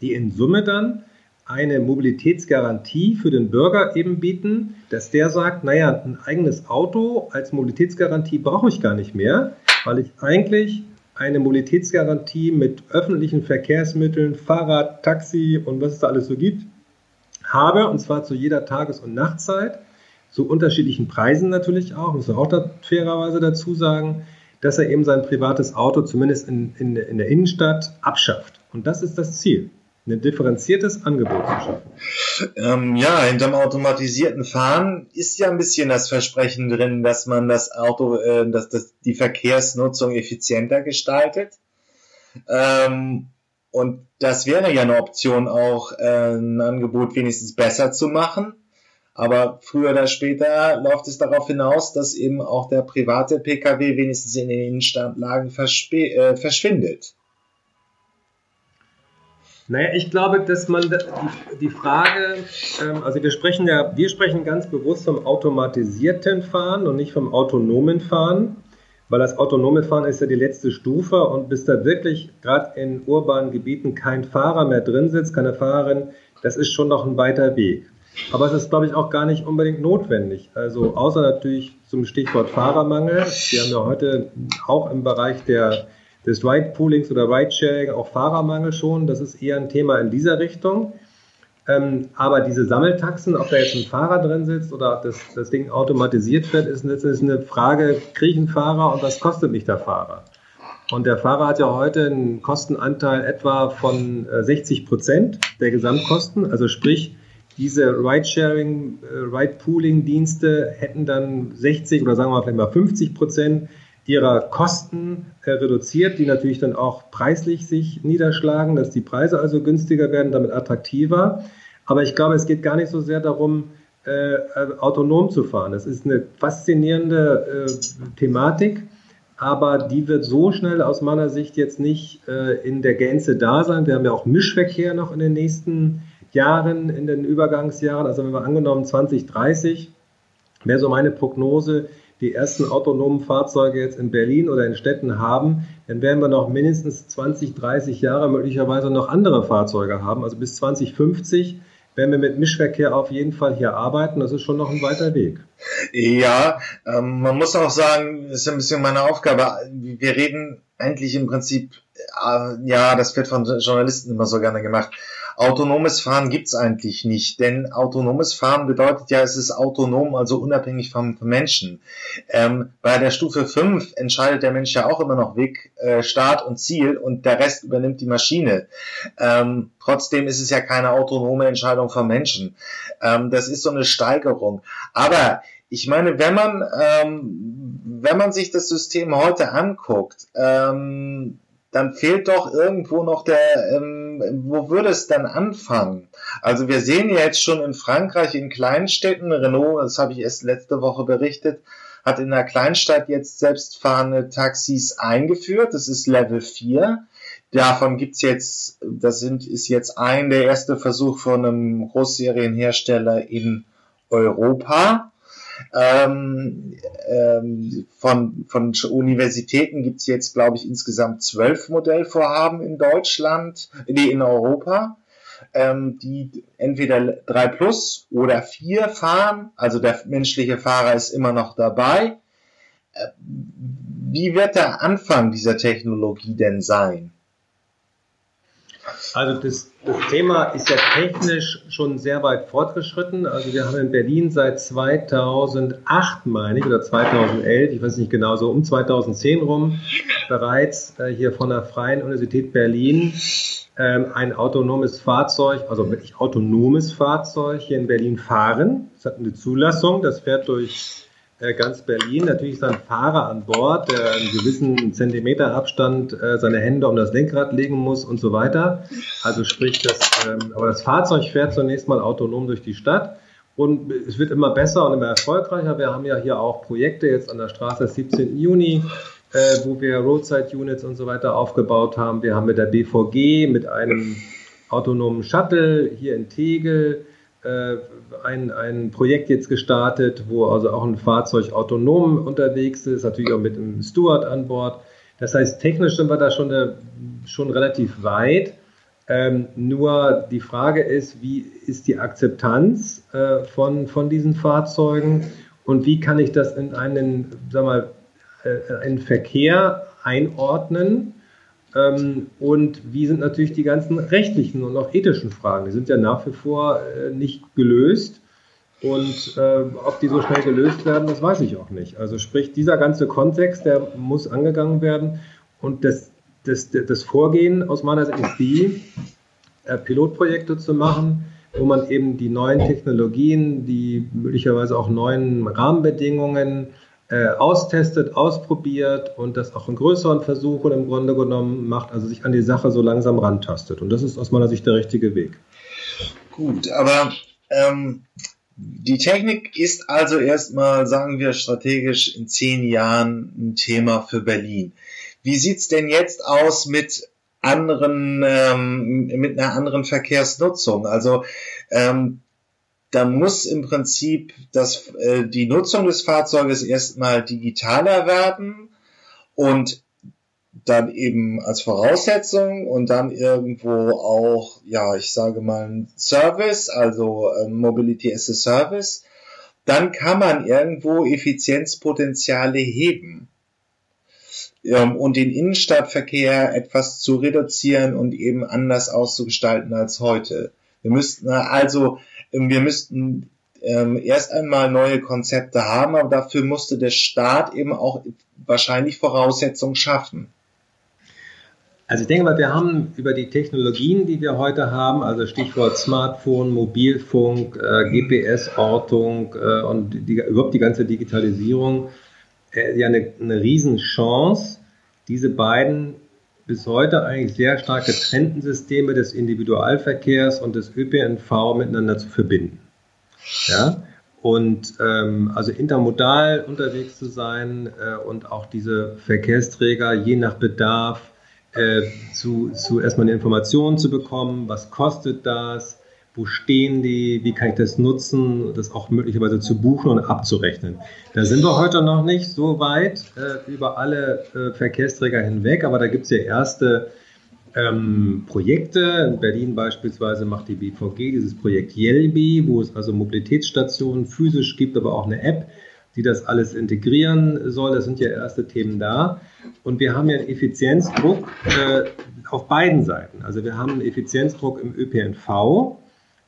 die in Summe dann eine Mobilitätsgarantie für den Bürger eben bieten, dass der sagt, naja, ein eigenes Auto als Mobilitätsgarantie brauche ich gar nicht mehr, weil ich eigentlich eine Mobilitätsgarantie mit öffentlichen Verkehrsmitteln, Fahrrad, Taxi und was es da alles so gibt, habe, und zwar zu jeder Tages- und Nachtzeit, zu unterschiedlichen Preisen natürlich auch, muss man auch da fairerweise dazu sagen, dass er eben sein privates Auto zumindest in, in, in der Innenstadt abschafft. Und das ist das Ziel ein differenziertes Angebot zu schaffen. Ähm, ja, hinterm automatisierten Fahren ist ja ein bisschen das Versprechen drin, dass man das Auto, äh, dass das die Verkehrsnutzung effizienter gestaltet. Ähm, und das wäre ja eine Option, auch äh, ein Angebot wenigstens besser zu machen. Aber früher oder später läuft es darauf hinaus, dass eben auch der private Pkw wenigstens in den Innenstadtlagen äh, verschwindet. Naja, ich glaube, dass man die, Frage, ähm, also wir sprechen ja, wir sprechen ganz bewusst vom automatisierten Fahren und nicht vom autonomen Fahren, weil das autonome Fahren ist ja die letzte Stufe und bis da wirklich gerade in urbanen Gebieten kein Fahrer mehr drin sitzt, keine Fahrerin, das ist schon noch ein weiter Weg. Aber es ist, glaube ich, auch gar nicht unbedingt notwendig. Also außer natürlich zum Stichwort Fahrermangel. Wir haben ja heute auch im Bereich der, des Ride-Poolings oder Ride-Sharing auch Fahrermangel schon. Das ist eher ein Thema in dieser Richtung. Ähm, aber diese Sammeltaxen, ob da jetzt ein Fahrer drin sitzt oder ob das, das Ding automatisiert wird, ist, ist eine Frage, kriege ich einen Fahrer und was kostet mich der Fahrer? Und der Fahrer hat ja heute einen Kostenanteil etwa von 60 äh, Prozent der Gesamtkosten. Also sprich, diese Ride-Sharing, äh, Ride-Pooling-Dienste hätten dann 60 oder sagen wir mal vielleicht mal 50 Prozent ihrer Kosten reduziert, die natürlich dann auch preislich sich niederschlagen, dass die Preise also günstiger werden, damit attraktiver. Aber ich glaube, es geht gar nicht so sehr darum, äh autonom zu fahren. Das ist eine faszinierende äh, Thematik, aber die wird so schnell aus meiner Sicht jetzt nicht äh, in der Gänze da sein. Wir haben ja auch Mischverkehr noch in den nächsten Jahren, in den Übergangsjahren, also wenn wir angenommen 2030, wäre so meine Prognose, die ersten autonomen Fahrzeuge jetzt in Berlin oder in Städten haben, dann werden wir noch mindestens 20, 30 Jahre möglicherweise noch andere Fahrzeuge haben. Also bis 2050 werden wir mit Mischverkehr auf jeden Fall hier arbeiten. Das ist schon noch ein weiter Weg. Ja, ähm, man muss auch sagen, das ist ein bisschen meine Aufgabe. Wir reden eigentlich im Prinzip, äh, ja, das wird von Journalisten immer so gerne gemacht. Autonomes Fahren gibt's eigentlich nicht, denn autonomes Fahren bedeutet ja, es ist autonom, also unabhängig vom, vom Menschen. Ähm, bei der Stufe 5 entscheidet der Mensch ja auch immer noch Weg, äh, Start und Ziel und der Rest übernimmt die Maschine. Ähm, trotzdem ist es ja keine autonome Entscheidung vom Menschen. Ähm, das ist so eine Steigerung. Aber ich meine, wenn man, ähm, wenn man sich das System heute anguckt, ähm, dann fehlt doch irgendwo noch der, ähm, wo würde es dann anfangen? Also wir sehen ja jetzt schon in Frankreich in Kleinstädten, Renault, das habe ich erst letzte Woche berichtet, hat in der Kleinstadt jetzt selbstfahrende Taxis eingeführt. Das ist Level 4. Davon gibt's jetzt, das sind, ist jetzt ein der erste Versuch von einem Großserienhersteller in Europa. Ähm, ähm, von, von Universitäten gibt es jetzt, glaube ich, insgesamt zwölf Modellvorhaben in Deutschland, nee, in Europa, ähm, die entweder 3 Plus oder 4 fahren. Also der menschliche Fahrer ist immer noch dabei. Äh, wie wird der Anfang dieser Technologie denn sein? Also das, das, Thema ist ja technisch schon sehr weit fortgeschritten. Also wir haben in Berlin seit 2008, meine ich, oder 2011, ich weiß nicht genau, so um 2010 rum, bereits äh, hier von der Freien Universität Berlin ähm, ein autonomes Fahrzeug, also wirklich autonomes Fahrzeug hier in Berlin fahren. Es hat eine Zulassung, das fährt durch ganz Berlin. Natürlich ist ein Fahrer an Bord, der einen gewissen Zentimeter Abstand äh, seine Hände um das Lenkrad legen muss und so weiter. Also sprich, das, ähm, aber das Fahrzeug fährt zunächst mal autonom durch die Stadt. Und es wird immer besser und immer erfolgreicher. Wir haben ja hier auch Projekte jetzt an der Straße 17. Juni, äh, wo wir Roadside Units und so weiter aufgebaut haben. Wir haben mit der BVG, mit einem autonomen Shuttle hier in Tegel äh, ein, ein Projekt jetzt gestartet, wo also auch ein Fahrzeug autonom unterwegs ist, natürlich auch mit einem Steward an Bord. Das heißt, technisch sind wir da schon, eine, schon relativ weit. Ähm, nur die Frage ist, wie ist die Akzeptanz äh, von, von diesen Fahrzeugen und wie kann ich das in einen, sag mal, äh, einen Verkehr einordnen und wie sind natürlich die ganzen rechtlichen und auch ethischen Fragen? Die sind ja nach wie vor äh, nicht gelöst. Und äh, ob die so schnell gelöst werden, das weiß ich auch nicht. Also sprich, dieser ganze Kontext, der muss angegangen werden. Und das, das, das Vorgehen aus meiner Sicht ist die, äh, Pilotprojekte zu machen, wo man eben die neuen Technologien, die möglicherweise auch neuen Rahmenbedingungen äh, austestet, ausprobiert und das auch in größeren Versuchen im Grunde genommen macht, also sich an die Sache so langsam rantastet. Und das ist aus meiner Sicht der richtige Weg. Gut, aber ähm, die Technik ist also erstmal, sagen wir strategisch, in zehn Jahren ein Thema für Berlin. Wie sieht's denn jetzt aus mit anderen, ähm, mit einer anderen Verkehrsnutzung? Also ähm, da muss im Prinzip das, äh, die Nutzung des Fahrzeuges erstmal digitaler werden und dann eben als Voraussetzung und dann irgendwo auch, ja, ich sage mal, Service, also äh, Mobility as a Service, dann kann man irgendwo Effizienzpotenziale heben ähm, und den Innenstadtverkehr etwas zu reduzieren und eben anders auszugestalten als heute. Wir müssten also wir müssten ähm, erst einmal neue Konzepte haben, aber dafür musste der Staat eben auch wahrscheinlich Voraussetzungen schaffen. Also ich denke mal, wir haben über die Technologien, die wir heute haben, also Stichwort Smartphone, Mobilfunk, äh, GPS-Ortung äh, und die, überhaupt die ganze Digitalisierung, äh, ja eine, eine Riesenchance, diese beiden bis heute eigentlich sehr stark getrennten Systeme des Individualverkehrs und des ÖPNV miteinander zu verbinden. Ja? Und ähm, also intermodal unterwegs zu sein äh, und auch diese Verkehrsträger je nach Bedarf äh, zu, zu erstmal eine Information zu bekommen, was kostet das, wo stehen die, wie kann ich das nutzen, das auch möglicherweise zu buchen und abzurechnen. Da sind wir heute noch nicht so weit äh, über alle äh, Verkehrsträger hinweg, aber da gibt es ja erste ähm, Projekte. In Berlin beispielsweise macht die BVG dieses Projekt Yelby, wo es also Mobilitätsstationen physisch gibt, aber auch eine App, die das alles integrieren soll. Das sind ja erste Themen da. Und wir haben ja einen Effizienzdruck äh, auf beiden Seiten. Also wir haben einen Effizienzdruck im ÖPNV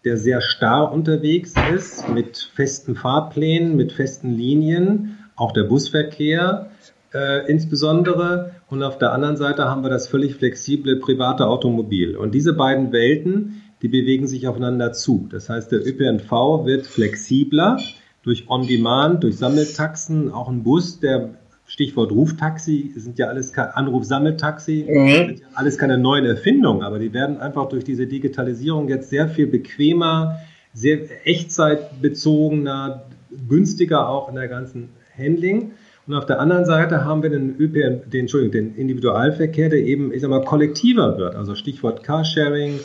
der sehr starr unterwegs ist, mit festen Fahrplänen, mit festen Linien, auch der Busverkehr äh, insbesondere. Und auf der anderen Seite haben wir das völlig flexible private Automobil. Und diese beiden Welten, die bewegen sich aufeinander zu. Das heißt, der ÖPNV wird flexibler durch On-Demand, durch Sammeltaxen, auch ein Bus, der Stichwort Ruftaxi, sind ja alles Anruf-Sammeltaxi, mhm. sind ja alles keine neuen Erfindungen, aber die werden einfach durch diese Digitalisierung jetzt sehr viel bequemer, sehr echtzeitbezogener, günstiger auch in der ganzen Handling. Und auf der anderen Seite haben wir den, ÖPN, den, Entschuldigung, den Individualverkehr, der eben, ich sag mal, kollektiver wird. Also Stichwort Carsharing.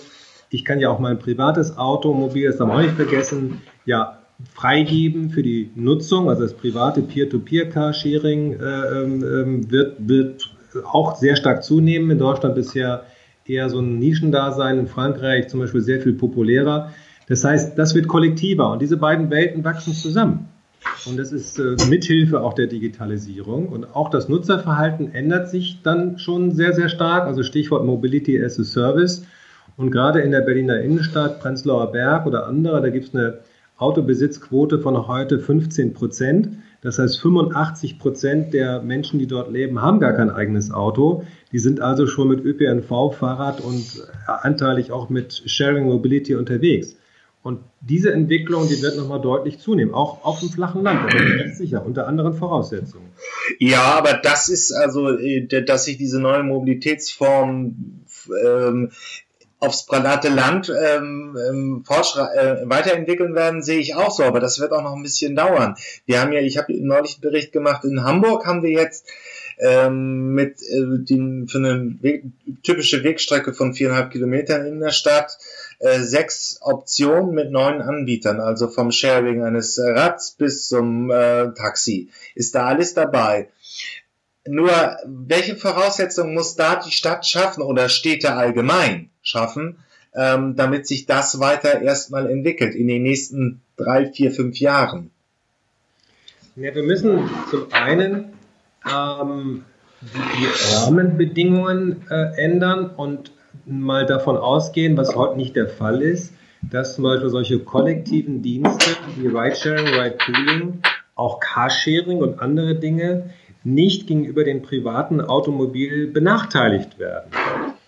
Ich kann ja auch mein privates Automobil, das darf man auch nicht vergessen, ja freigeben für die Nutzung, also das private Peer-to-Peer-Carsharing äh, ähm, wird, wird auch sehr stark zunehmen. In Deutschland bisher eher so ein Nischendasein, in Frankreich zum Beispiel sehr viel populärer. Das heißt, das wird kollektiver und diese beiden Welten wachsen zusammen. Und das ist äh, mithilfe auch der Digitalisierung. Und auch das Nutzerverhalten ändert sich dann schon sehr, sehr stark. Also Stichwort Mobility as a Service. Und gerade in der Berliner Innenstadt, Prenzlauer Berg oder andere, da gibt es eine Autobesitzquote von heute 15 Prozent. Das heißt, 85 Prozent der Menschen, die dort leben, haben gar kein eigenes Auto. Die sind also schon mit ÖPNV, Fahrrad und anteilig auch mit Sharing Mobility unterwegs. Und diese Entwicklung, die wird nochmal deutlich zunehmen, auch auf dem flachen Land, ich ganz sicher, unter anderen Voraussetzungen. Ja, aber das ist also, äh, dass sich diese neue Mobilitätsform ähm, aufs private Land ähm, ähm, äh, weiterentwickeln werden, sehe ich auch so, aber das wird auch noch ein bisschen dauern. Wir haben ja, ich habe neulich einen Bericht gemacht, in Hamburg haben wir jetzt ähm, mit äh, den, für eine Weg, typische Wegstrecke von viereinhalb Kilometern in der Stadt äh, sechs Optionen mit neun Anbietern, also vom Sharing eines Rads bis zum äh, Taxi. Ist da alles dabei? Nur, welche Voraussetzungen muss da die Stadt schaffen oder Städte allgemein schaffen, ähm, damit sich das weiter erstmal entwickelt in den nächsten drei, vier, fünf Jahren? Ja, wir müssen zum einen ähm, die Rahmenbedingungen äh, ändern und mal davon ausgehen, was heute nicht der Fall ist, dass zum Beispiel solche kollektiven Dienste wie Ridesharing, Ridepooling, auch Carsharing und andere Dinge nicht gegenüber dem privaten Automobil benachteiligt werden.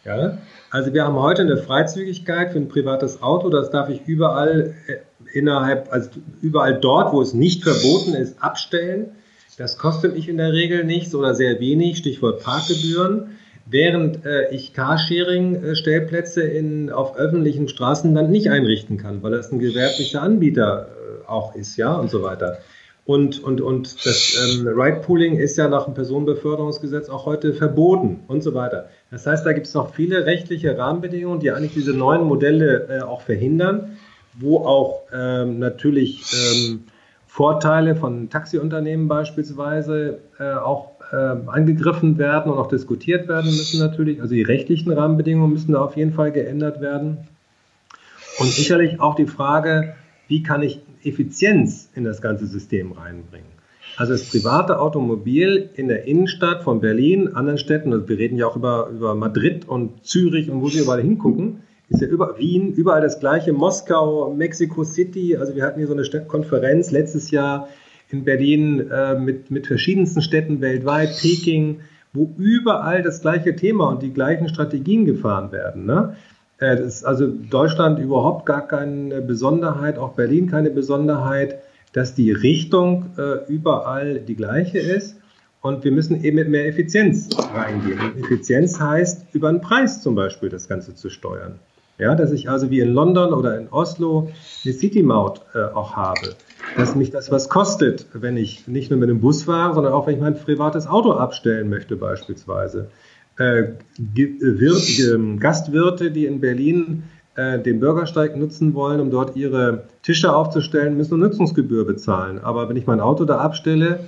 Ja? Also wir haben heute eine Freizügigkeit für ein privates Auto, das darf ich überall äh, innerhalb, also überall dort, wo es nicht verboten ist, abstellen. Das kostet mich in der Regel nichts oder sehr wenig, Stichwort Parkgebühren. Während äh, ich Carsharing-Stellplätze in, auf öffentlichen Straßen dann nicht einrichten kann, weil das ein gewerblicher Anbieter äh, auch ist, ja, und so weiter. Und, und, und das ähm, Ride-Pooling ist ja nach dem Personenbeförderungsgesetz auch heute verboten und so weiter. Das heißt, da gibt es noch viele rechtliche Rahmenbedingungen, die eigentlich diese neuen Modelle äh, auch verhindern, wo auch ähm, natürlich ähm, Vorteile von Taxiunternehmen beispielsweise äh, auch äh, angegriffen werden und auch diskutiert werden müssen natürlich. Also die rechtlichen Rahmenbedingungen müssen da auf jeden Fall geändert werden. Und sicherlich auch die Frage, wie kann ich Effizienz in das ganze System reinbringen. Also das private Automobil in der Innenstadt von Berlin, anderen Städten, also wir reden ja auch über, über Madrid und Zürich und wo wir überall hingucken, ist ja über Wien, überall das gleiche, Moskau, Mexico City, also wir hatten hier so eine Konferenz letztes Jahr in Berlin äh, mit, mit verschiedensten Städten weltweit, Peking, wo überall das gleiche Thema und die gleichen Strategien gefahren werden. Ne? Äh, das ist also Deutschland überhaupt gar keine Besonderheit, auch Berlin keine Besonderheit, dass die Richtung äh, überall die gleiche ist. Und wir müssen eben mit mehr Effizienz reingehen. Und Effizienz heißt, über einen Preis zum Beispiel das Ganze zu steuern. Ja, dass ich also wie in London oder in Oslo eine City-Maut äh, auch habe. Dass mich das was kostet, wenn ich nicht nur mit dem Bus fahre, sondern auch wenn ich mein privates Auto abstellen möchte beispielsweise. Äh, Wirt, Gastwirte, die in Berlin äh, den Bürgersteig nutzen wollen, um dort ihre Tische aufzustellen, müssen eine Nutzungsgebühr bezahlen. Aber wenn ich mein Auto da abstelle,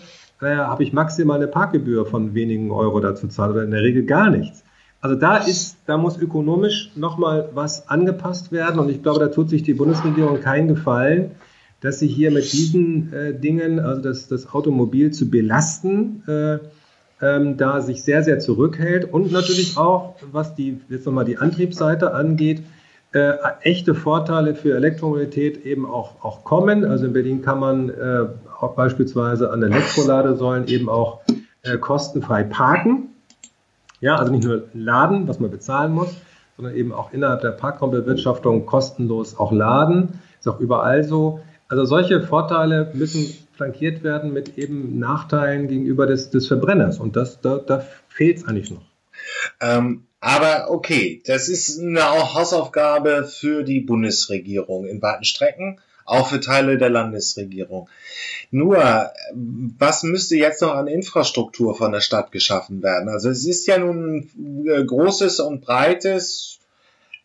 äh, habe ich maximal eine Parkgebühr von wenigen Euro dazu zahlen oder in der Regel gar nichts. Also da ist, da muss ökonomisch nochmal was angepasst werden und ich glaube, da tut sich die Bundesregierung keinen Gefallen, dass sie hier mit diesen äh, Dingen, also das, das Automobil zu belasten, äh, ähm, da sich sehr, sehr zurückhält und natürlich auch, was die, jetzt nochmal die Antriebsseite angeht, äh, echte Vorteile für Elektromobilität eben auch, auch kommen. Also in Berlin kann man äh, auch beispielsweise an Elektroladesäulen eben auch äh, kostenfrei parken. Ja, also nicht nur laden, was man bezahlen muss, sondern eben auch innerhalb der Parkraumbewirtschaftung kostenlos auch laden. Ist auch überall so. Also solche Vorteile müssen flankiert werden mit eben Nachteilen gegenüber des, des Verbrenners. Und das, da, da fehlt es eigentlich noch. Ähm, aber okay, das ist eine Hausaufgabe für die Bundesregierung in weiten Strecken, auch für Teile der Landesregierung. Nur, was müsste jetzt noch an Infrastruktur von der Stadt geschaffen werden? Also es ist ja nun ein großes und breites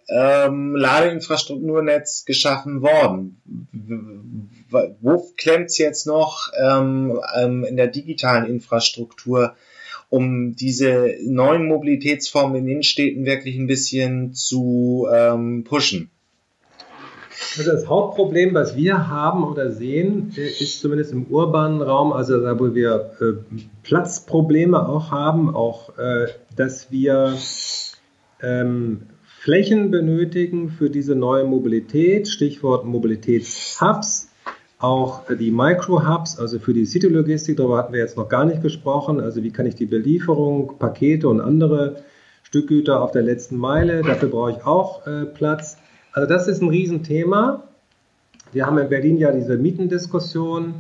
ähm, Ladeinfrastrukturnetz geschaffen worden. Wo klemmt es jetzt noch ähm, ähm, in der digitalen Infrastruktur, um diese neuen Mobilitätsformen in Innenstädten wirklich ein bisschen zu ähm, pushen? Also das Hauptproblem, was wir haben oder sehen, ist zumindest im urbanen Raum, also da wo wir äh, Platzprobleme auch haben, auch, äh, dass wir ähm, Flächen benötigen für diese neue Mobilität, Stichwort Mobilitätshubs, auch die Micro-Hubs, also für die City-Logistik, darüber hatten wir jetzt noch gar nicht gesprochen, also wie kann ich die Belieferung, Pakete und andere Stückgüter auf der letzten Meile, dafür brauche ich auch äh, Platz. Also das ist ein Riesenthema. Wir haben in Berlin ja diese Mietendiskussion.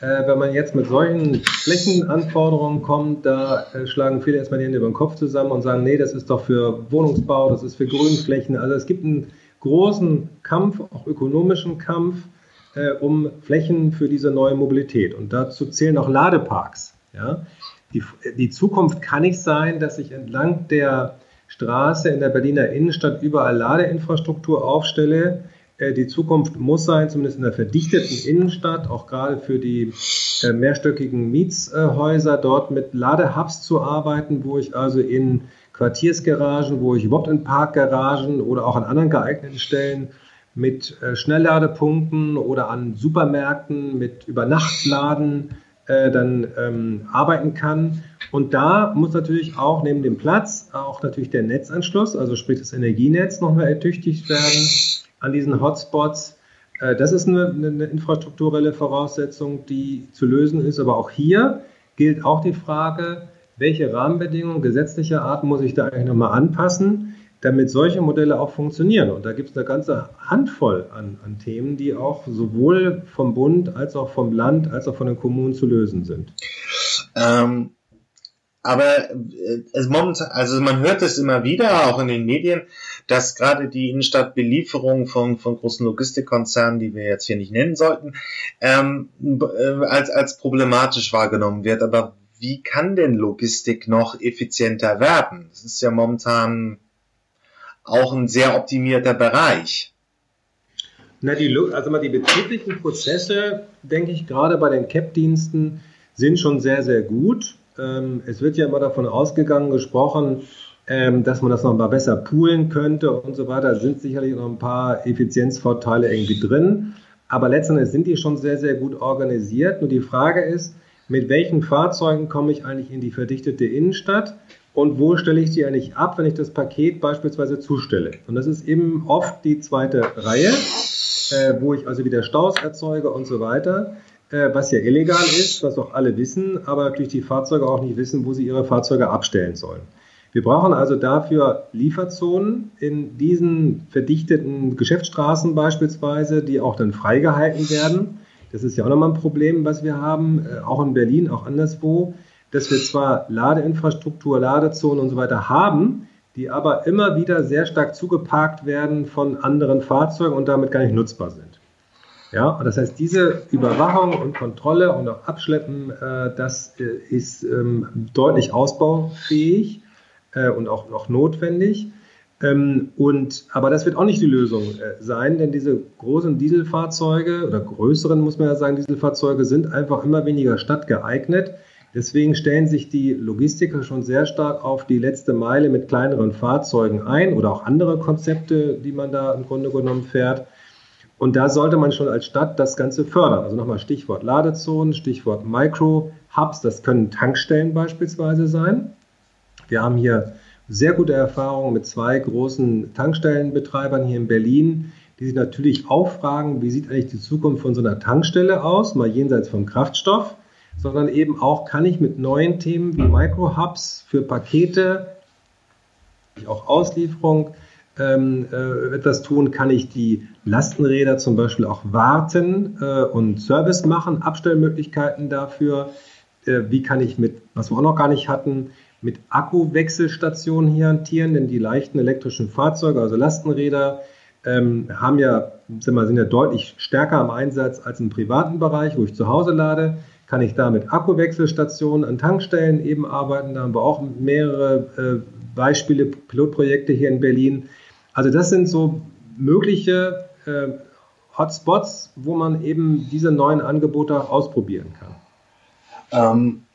Äh, wenn man jetzt mit solchen Flächenanforderungen kommt, da äh, schlagen viele erstmal die Hände über den Kopf zusammen und sagen, nee, das ist doch für Wohnungsbau, das ist für Grünflächen. Also es gibt einen großen Kampf, auch ökonomischen Kampf, äh, um Flächen für diese neue Mobilität. Und dazu zählen auch Ladeparks. Ja? Die, die Zukunft kann nicht sein, dass ich entlang der Straße in der Berliner Innenstadt überall Ladeinfrastruktur aufstelle, die Zukunft muss sein, zumindest in der verdichteten Innenstadt, auch gerade für die äh, mehrstöckigen Mietshäuser, dort mit Ladehubs zu arbeiten, wo ich also in Quartiersgaragen, wo ich überhaupt in Parkgaragen oder auch an anderen geeigneten Stellen mit äh, Schnellladepunkten oder an Supermärkten mit Übernachtladen äh, dann ähm, arbeiten kann. Und da muss natürlich auch neben dem Platz auch natürlich der Netzanschluss, also sprich das Energienetz, nochmal ertüchtigt werden an diesen Hotspots. Äh, das ist eine, eine infrastrukturelle Voraussetzung, die zu lösen ist. Aber auch hier gilt auch die Frage, welche Rahmenbedingungen gesetzlicher Art muss ich da eigentlich nochmal anpassen, damit solche Modelle auch funktionieren. Und da gibt es eine ganze Handvoll an, an, Themen, die auch sowohl vom Bund als auch vom Land als auch von den Kommunen zu lösen sind. Ähm, aber äh, es momentan, also man hört es immer wieder, auch in den Medien, dass gerade die Innenstadtbelieferung von, von großen Logistikkonzernen, die wir jetzt hier nicht nennen sollten, ähm, äh, als, als problematisch wahrgenommen wird. Aber wie kann denn Logistik noch effizienter werden? Das ist ja momentan auch ein sehr optimierter Bereich. Na, die, also mal die betrieblichen Prozesse, denke ich, gerade bei den CAP-Diensten sind schon sehr, sehr gut. Ähm, es wird ja immer davon ausgegangen, gesprochen, ähm, dass man das noch mal besser poolen könnte und so weiter. Sind sicherlich noch ein paar Effizienzvorteile irgendwie drin. Aber letztendlich sind die schon sehr, sehr gut organisiert. Nur die Frage ist, mit welchen Fahrzeugen komme ich eigentlich in die verdichtete Innenstadt und wo stelle ich die eigentlich ab, wenn ich das Paket beispielsweise zustelle. Und das ist eben oft die zweite Reihe, äh, wo ich also wieder Staus erzeuge und so weiter, äh, was ja illegal ist, was auch alle wissen, aber natürlich die Fahrzeuge auch nicht wissen, wo sie ihre Fahrzeuge abstellen sollen. Wir brauchen also dafür Lieferzonen in diesen verdichteten Geschäftsstraßen beispielsweise, die auch dann freigehalten werden das ist ja auch nochmal ein Problem, was wir haben, äh, auch in Berlin, auch anderswo, dass wir zwar Ladeinfrastruktur, Ladezonen und so weiter haben, die aber immer wieder sehr stark zugeparkt werden von anderen Fahrzeugen und damit gar nicht nutzbar sind. Ja, und das heißt, diese Überwachung und Kontrolle und auch Abschleppen, äh, das äh, ist ähm, deutlich ausbaufähig äh, und auch noch notwendig. Ähm, und, aber das wird auch nicht die Lösung äh, sein, denn diese großen Dieselfahrzeuge oder größeren, muss man ja sagen, Dieselfahrzeuge sind einfach immer weniger stadtgeeignet. Deswegen stellen sich die Logistiker schon sehr stark auf die letzte Meile mit kleineren Fahrzeugen ein oder auch andere Konzepte, die man da im Grunde genommen fährt. Und da sollte man schon als Stadt das Ganze fördern. Also nochmal Stichwort Ladezonen, Stichwort Micro-Hubs, das können Tankstellen beispielsweise sein. Wir haben hier sehr gute Erfahrungen mit zwei großen Tankstellenbetreibern hier in Berlin, die sich natürlich auch fragen, wie sieht eigentlich die Zukunft von so einer Tankstelle aus, mal jenseits vom Kraftstoff, sondern eben auch, kann ich mit neuen Themen wie Micro-Hubs für Pakete, auch Auslieferung, ähm, äh, etwas tun, kann ich die Lastenräder zum Beispiel auch warten äh, und Service machen, Abstellmöglichkeiten dafür, äh, wie kann ich mit, was wir auch noch gar nicht hatten, mit Akkuwechselstationen hier hantieren, denn die leichten elektrischen Fahrzeuge, also Lastenräder, ähm, haben ja, sind, wir, sind ja deutlich stärker am Einsatz als im privaten Bereich, wo ich zu Hause lade. Kann ich da mit Akkuwechselstationen an Tankstellen eben arbeiten? Da haben wir auch mehrere äh, Beispiele, Pilotprojekte hier in Berlin. Also das sind so mögliche äh, Hotspots, wo man eben diese neuen Angebote ausprobieren kann. Ähm, äh,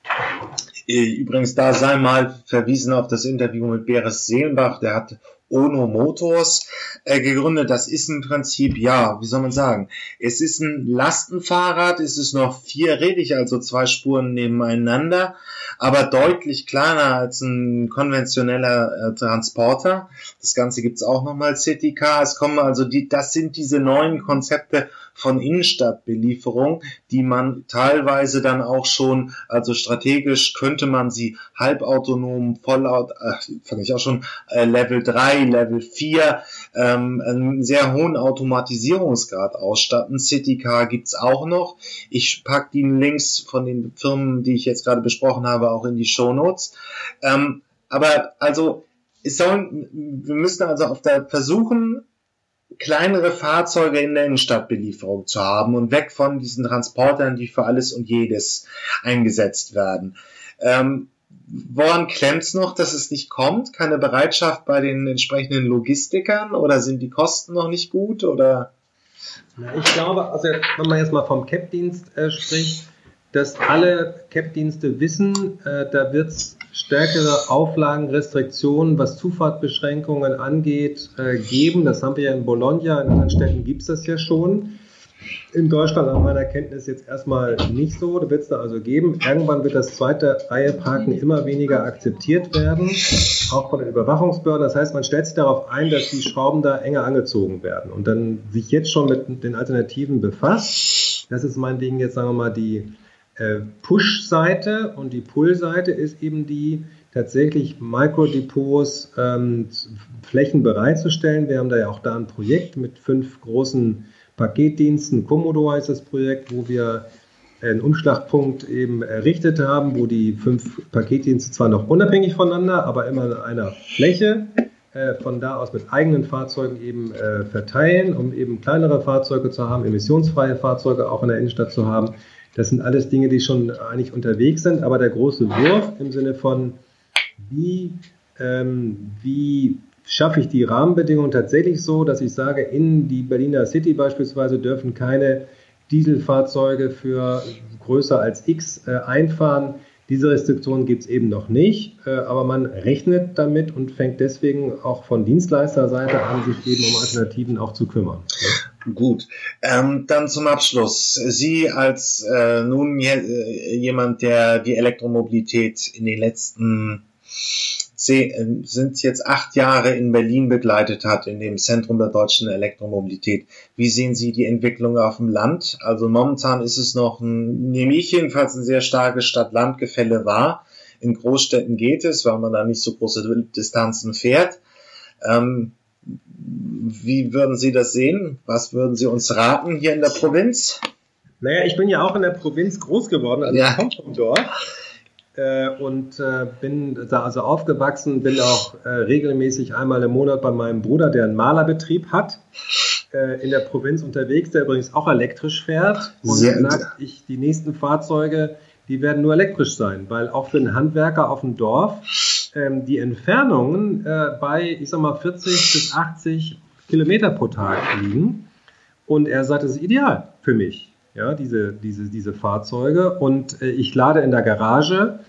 übrigens, da sei mal verwiesen auf das Interview mit Beres Seelenbach, der hat Ono Motors äh, gegründet. Das ist im Prinzip, ja, wie soll man sagen, es ist ein Lastenfahrrad, es ist noch vierrädig, also zwei Spuren nebeneinander, aber deutlich kleiner als ein konventioneller äh, Transporter. Das Ganze gibt's auch nochmal Citycar. Es kommen also die, das sind diese neuen Konzepte von Innenstadtbelieferung, die man teilweise dann auch schon, also strategisch könnte man sie halbautonom, vollaut, äh, fand ich auch schon, äh, Level 3, Level 4, ähm, einen sehr hohen Automatisierungsgrad ausstatten. Citycar gibt's auch noch. Ich pack die Links von den Firmen, die ich jetzt gerade besprochen habe, auch in die Show Notes. Ähm, aber also, es sollen, wir müssen also auf der versuchen, kleinere Fahrzeuge in der Innenstadtbelieferung zu haben und weg von diesen Transportern, die für alles und jedes eingesetzt werden. Ähm, woran klemmt's noch, dass es nicht kommt? Keine Bereitschaft bei den entsprechenden Logistikern oder sind die Kosten noch nicht gut oder? Ich glaube, also wenn man jetzt mal vom CAP-Dienst äh, spricht, dass alle CAP-Dienste wissen, äh, da wird es stärkere Auflagen, Restriktionen, was Zufahrtbeschränkungen angeht, äh, geben. Das haben wir ja in Bologna, in anderen Städten gibt es das ja schon. In Deutschland nach meiner Kenntnis jetzt erstmal nicht so. Da wird es da also geben. Irgendwann wird das zweite Reihe Parken immer weniger akzeptiert werden, auch von den Überwachungsbehörden. Das heißt, man stellt sich darauf ein, dass die Schrauben da enger angezogen werden und dann sich jetzt schon mit den Alternativen befasst. Das ist mein Ding jetzt, sagen wir mal, die äh, Push-Seite und die Pull-Seite ist eben die, tatsächlich Microdepots ähm, Flächen bereitzustellen. Wir haben da ja auch da ein Projekt mit fünf großen Paketdiensten. Komodo heißt das Projekt, wo wir einen Umschlagpunkt eben errichtet haben, wo die fünf Paketdienste zwar noch unabhängig voneinander, aber immer in einer Fläche äh, von da aus mit eigenen Fahrzeugen eben äh, verteilen, um eben kleinere Fahrzeuge zu haben, emissionsfreie Fahrzeuge auch in der Innenstadt zu haben. Das sind alles Dinge, die schon eigentlich unterwegs sind, aber der große Wurf im Sinne von, wie, ähm, wie schaffe ich die Rahmenbedingungen tatsächlich so, dass ich sage, in die Berliner City beispielsweise dürfen keine Dieselfahrzeuge für größer als X äh, einfahren. Diese Restriktionen gibt es eben noch nicht, äh, aber man rechnet damit und fängt deswegen auch von Dienstleisterseite an, sich eben um Alternativen auch zu kümmern. Gut, ähm, dann zum Abschluss. Sie als äh, nun äh, jemand, der die Elektromobilität in den letzten sind jetzt acht Jahre in Berlin begleitet hat, in dem Zentrum der deutschen Elektromobilität. Wie sehen Sie die Entwicklung auf dem Land? Also momentan ist es noch, ein, nehme ich jedenfalls, ein sehr starkes Stadt-Land-Gefälle wahr. In Großstädten geht es, weil man da nicht so große Distanzen fährt. Ähm, wie würden Sie das sehen? Was würden Sie uns raten hier in der Provinz? Naja, ich bin ja auch in der Provinz groß geworden, also ja. ich komme vom Dorf äh, und äh, bin da also aufgewachsen, bin auch äh, regelmäßig einmal im Monat bei meinem Bruder, der einen Malerbetrieb hat, äh, in der Provinz unterwegs, der übrigens auch elektrisch fährt. Und Sehr sagt, ich, die nächsten Fahrzeuge, die werden nur elektrisch sein, weil auch für einen Handwerker auf dem Dorf ähm, die Entfernungen äh, bei, ich sag mal, 40 bis 80 Kilometer pro Tag liegen. Und er sagt, das ist ideal für mich ja, diese, diese, diese Fahrzeuge. Und äh, ich lade in der Garage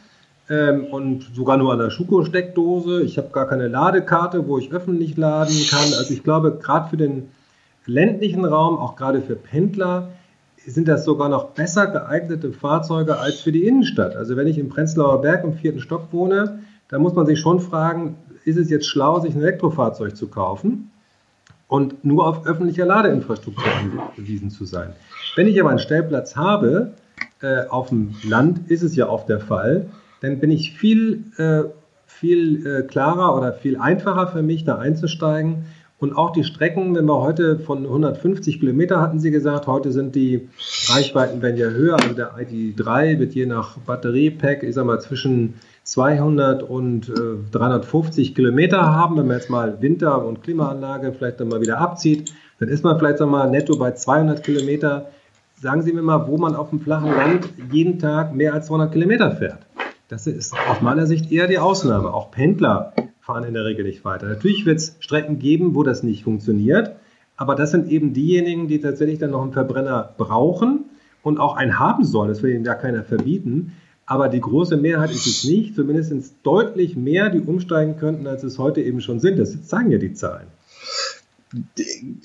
ähm, und sogar nur an der Schuko-Steckdose. Ich habe gar keine Ladekarte, wo ich öffentlich laden kann. Also ich glaube, gerade für den ländlichen Raum, auch gerade für Pendler, sind das sogar noch besser geeignete Fahrzeuge als für die Innenstadt. Also wenn ich im Prenzlauer Berg im vierten Stock wohne, dann muss man sich schon fragen, ist es jetzt schlau, sich ein Elektrofahrzeug zu kaufen und nur auf öffentlicher Ladeinfrastruktur angewiesen zu sein? Wenn ich aber einen Stellplatz habe, äh, auf dem Land ist es ja oft der Fall, dann bin ich viel, äh, viel äh, klarer oder viel einfacher für mich, da einzusteigen. Und auch die Strecken, wenn wir heute von 150 Kilometer hatten Sie gesagt, heute sind die Reichweiten werden ja höher. Also der ID3 wird je nach Batteriepack, ich sag mal, zwischen 200 und äh, 350 Kilometer haben. Wenn man jetzt mal Winter- und Klimaanlage vielleicht dann mal wieder abzieht, dann ist man vielleicht mal netto bei 200 Kilometer sagen Sie mir mal, wo man auf dem flachen Land jeden Tag mehr als 200 Kilometer fährt. Das ist aus meiner Sicht eher die Ausnahme. Auch Pendler fahren in der Regel nicht weiter. Natürlich wird es Strecken geben, wo das nicht funktioniert, aber das sind eben diejenigen, die tatsächlich dann noch einen Verbrenner brauchen und auch einen haben sollen. Das will ihnen ja keiner verbieten. Aber die große Mehrheit ist es nicht, zumindest deutlich mehr, die umsteigen könnten, als es heute eben schon sind. Das sagen ja die Zahlen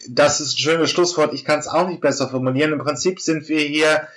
das ist ein schönes Schlusswort. Ich kann es auch nicht besser formulieren. Im Prinzip sind wir hier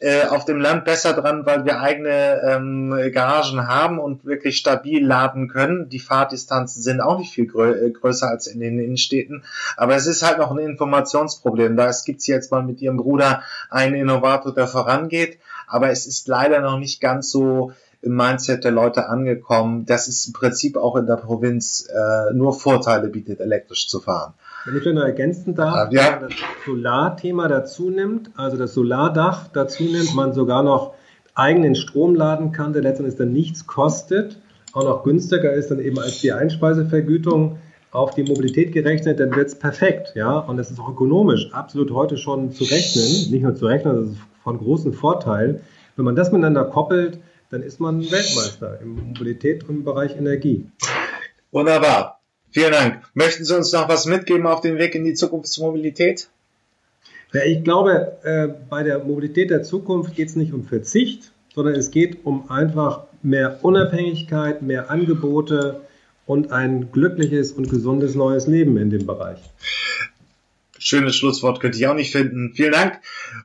äh, auf dem Land besser dran, weil wir eigene ähm, Garagen haben und wirklich stabil laden können. Die Fahrdistanzen sind auch nicht viel grö äh, größer als in den Innenstädten. Aber es ist halt noch ein Informationsproblem. Da gibt es jetzt mal mit Ihrem Bruder einen Innovator, der vorangeht. Aber es ist leider noch nicht ganz so im Mindset der Leute angekommen, dass es im Prinzip auch in der Provinz äh, nur Vorteile bietet, elektrisch zu fahren. Wenn ich nur ergänzen darf, ja. wenn man das Solarthema dazu nimmt, also das Solardach dazu nimmt, man sogar noch eigenen Strom laden kann, der letztendlich dann nichts kostet, auch noch günstiger ist dann eben als die Einspeisevergütung auf die Mobilität gerechnet, dann wird es perfekt, ja, und es ist auch ökonomisch absolut heute schon zu rechnen, nicht nur zu rechnen, das ist von großem Vorteil. Wenn man das miteinander koppelt, dann ist man Weltmeister in Mobilität und im Bereich Energie. Wunderbar. Vielen Dank. Möchten Sie uns noch was mitgeben auf dem Weg in die Zukunftsmobilität? Ja, ich glaube, äh, bei der Mobilität der Zukunft geht es nicht um Verzicht, sondern es geht um einfach mehr Unabhängigkeit, mehr Angebote und ein glückliches und gesundes neues Leben in dem Bereich. schönes Schlusswort könnte ich auch nicht finden. Vielen Dank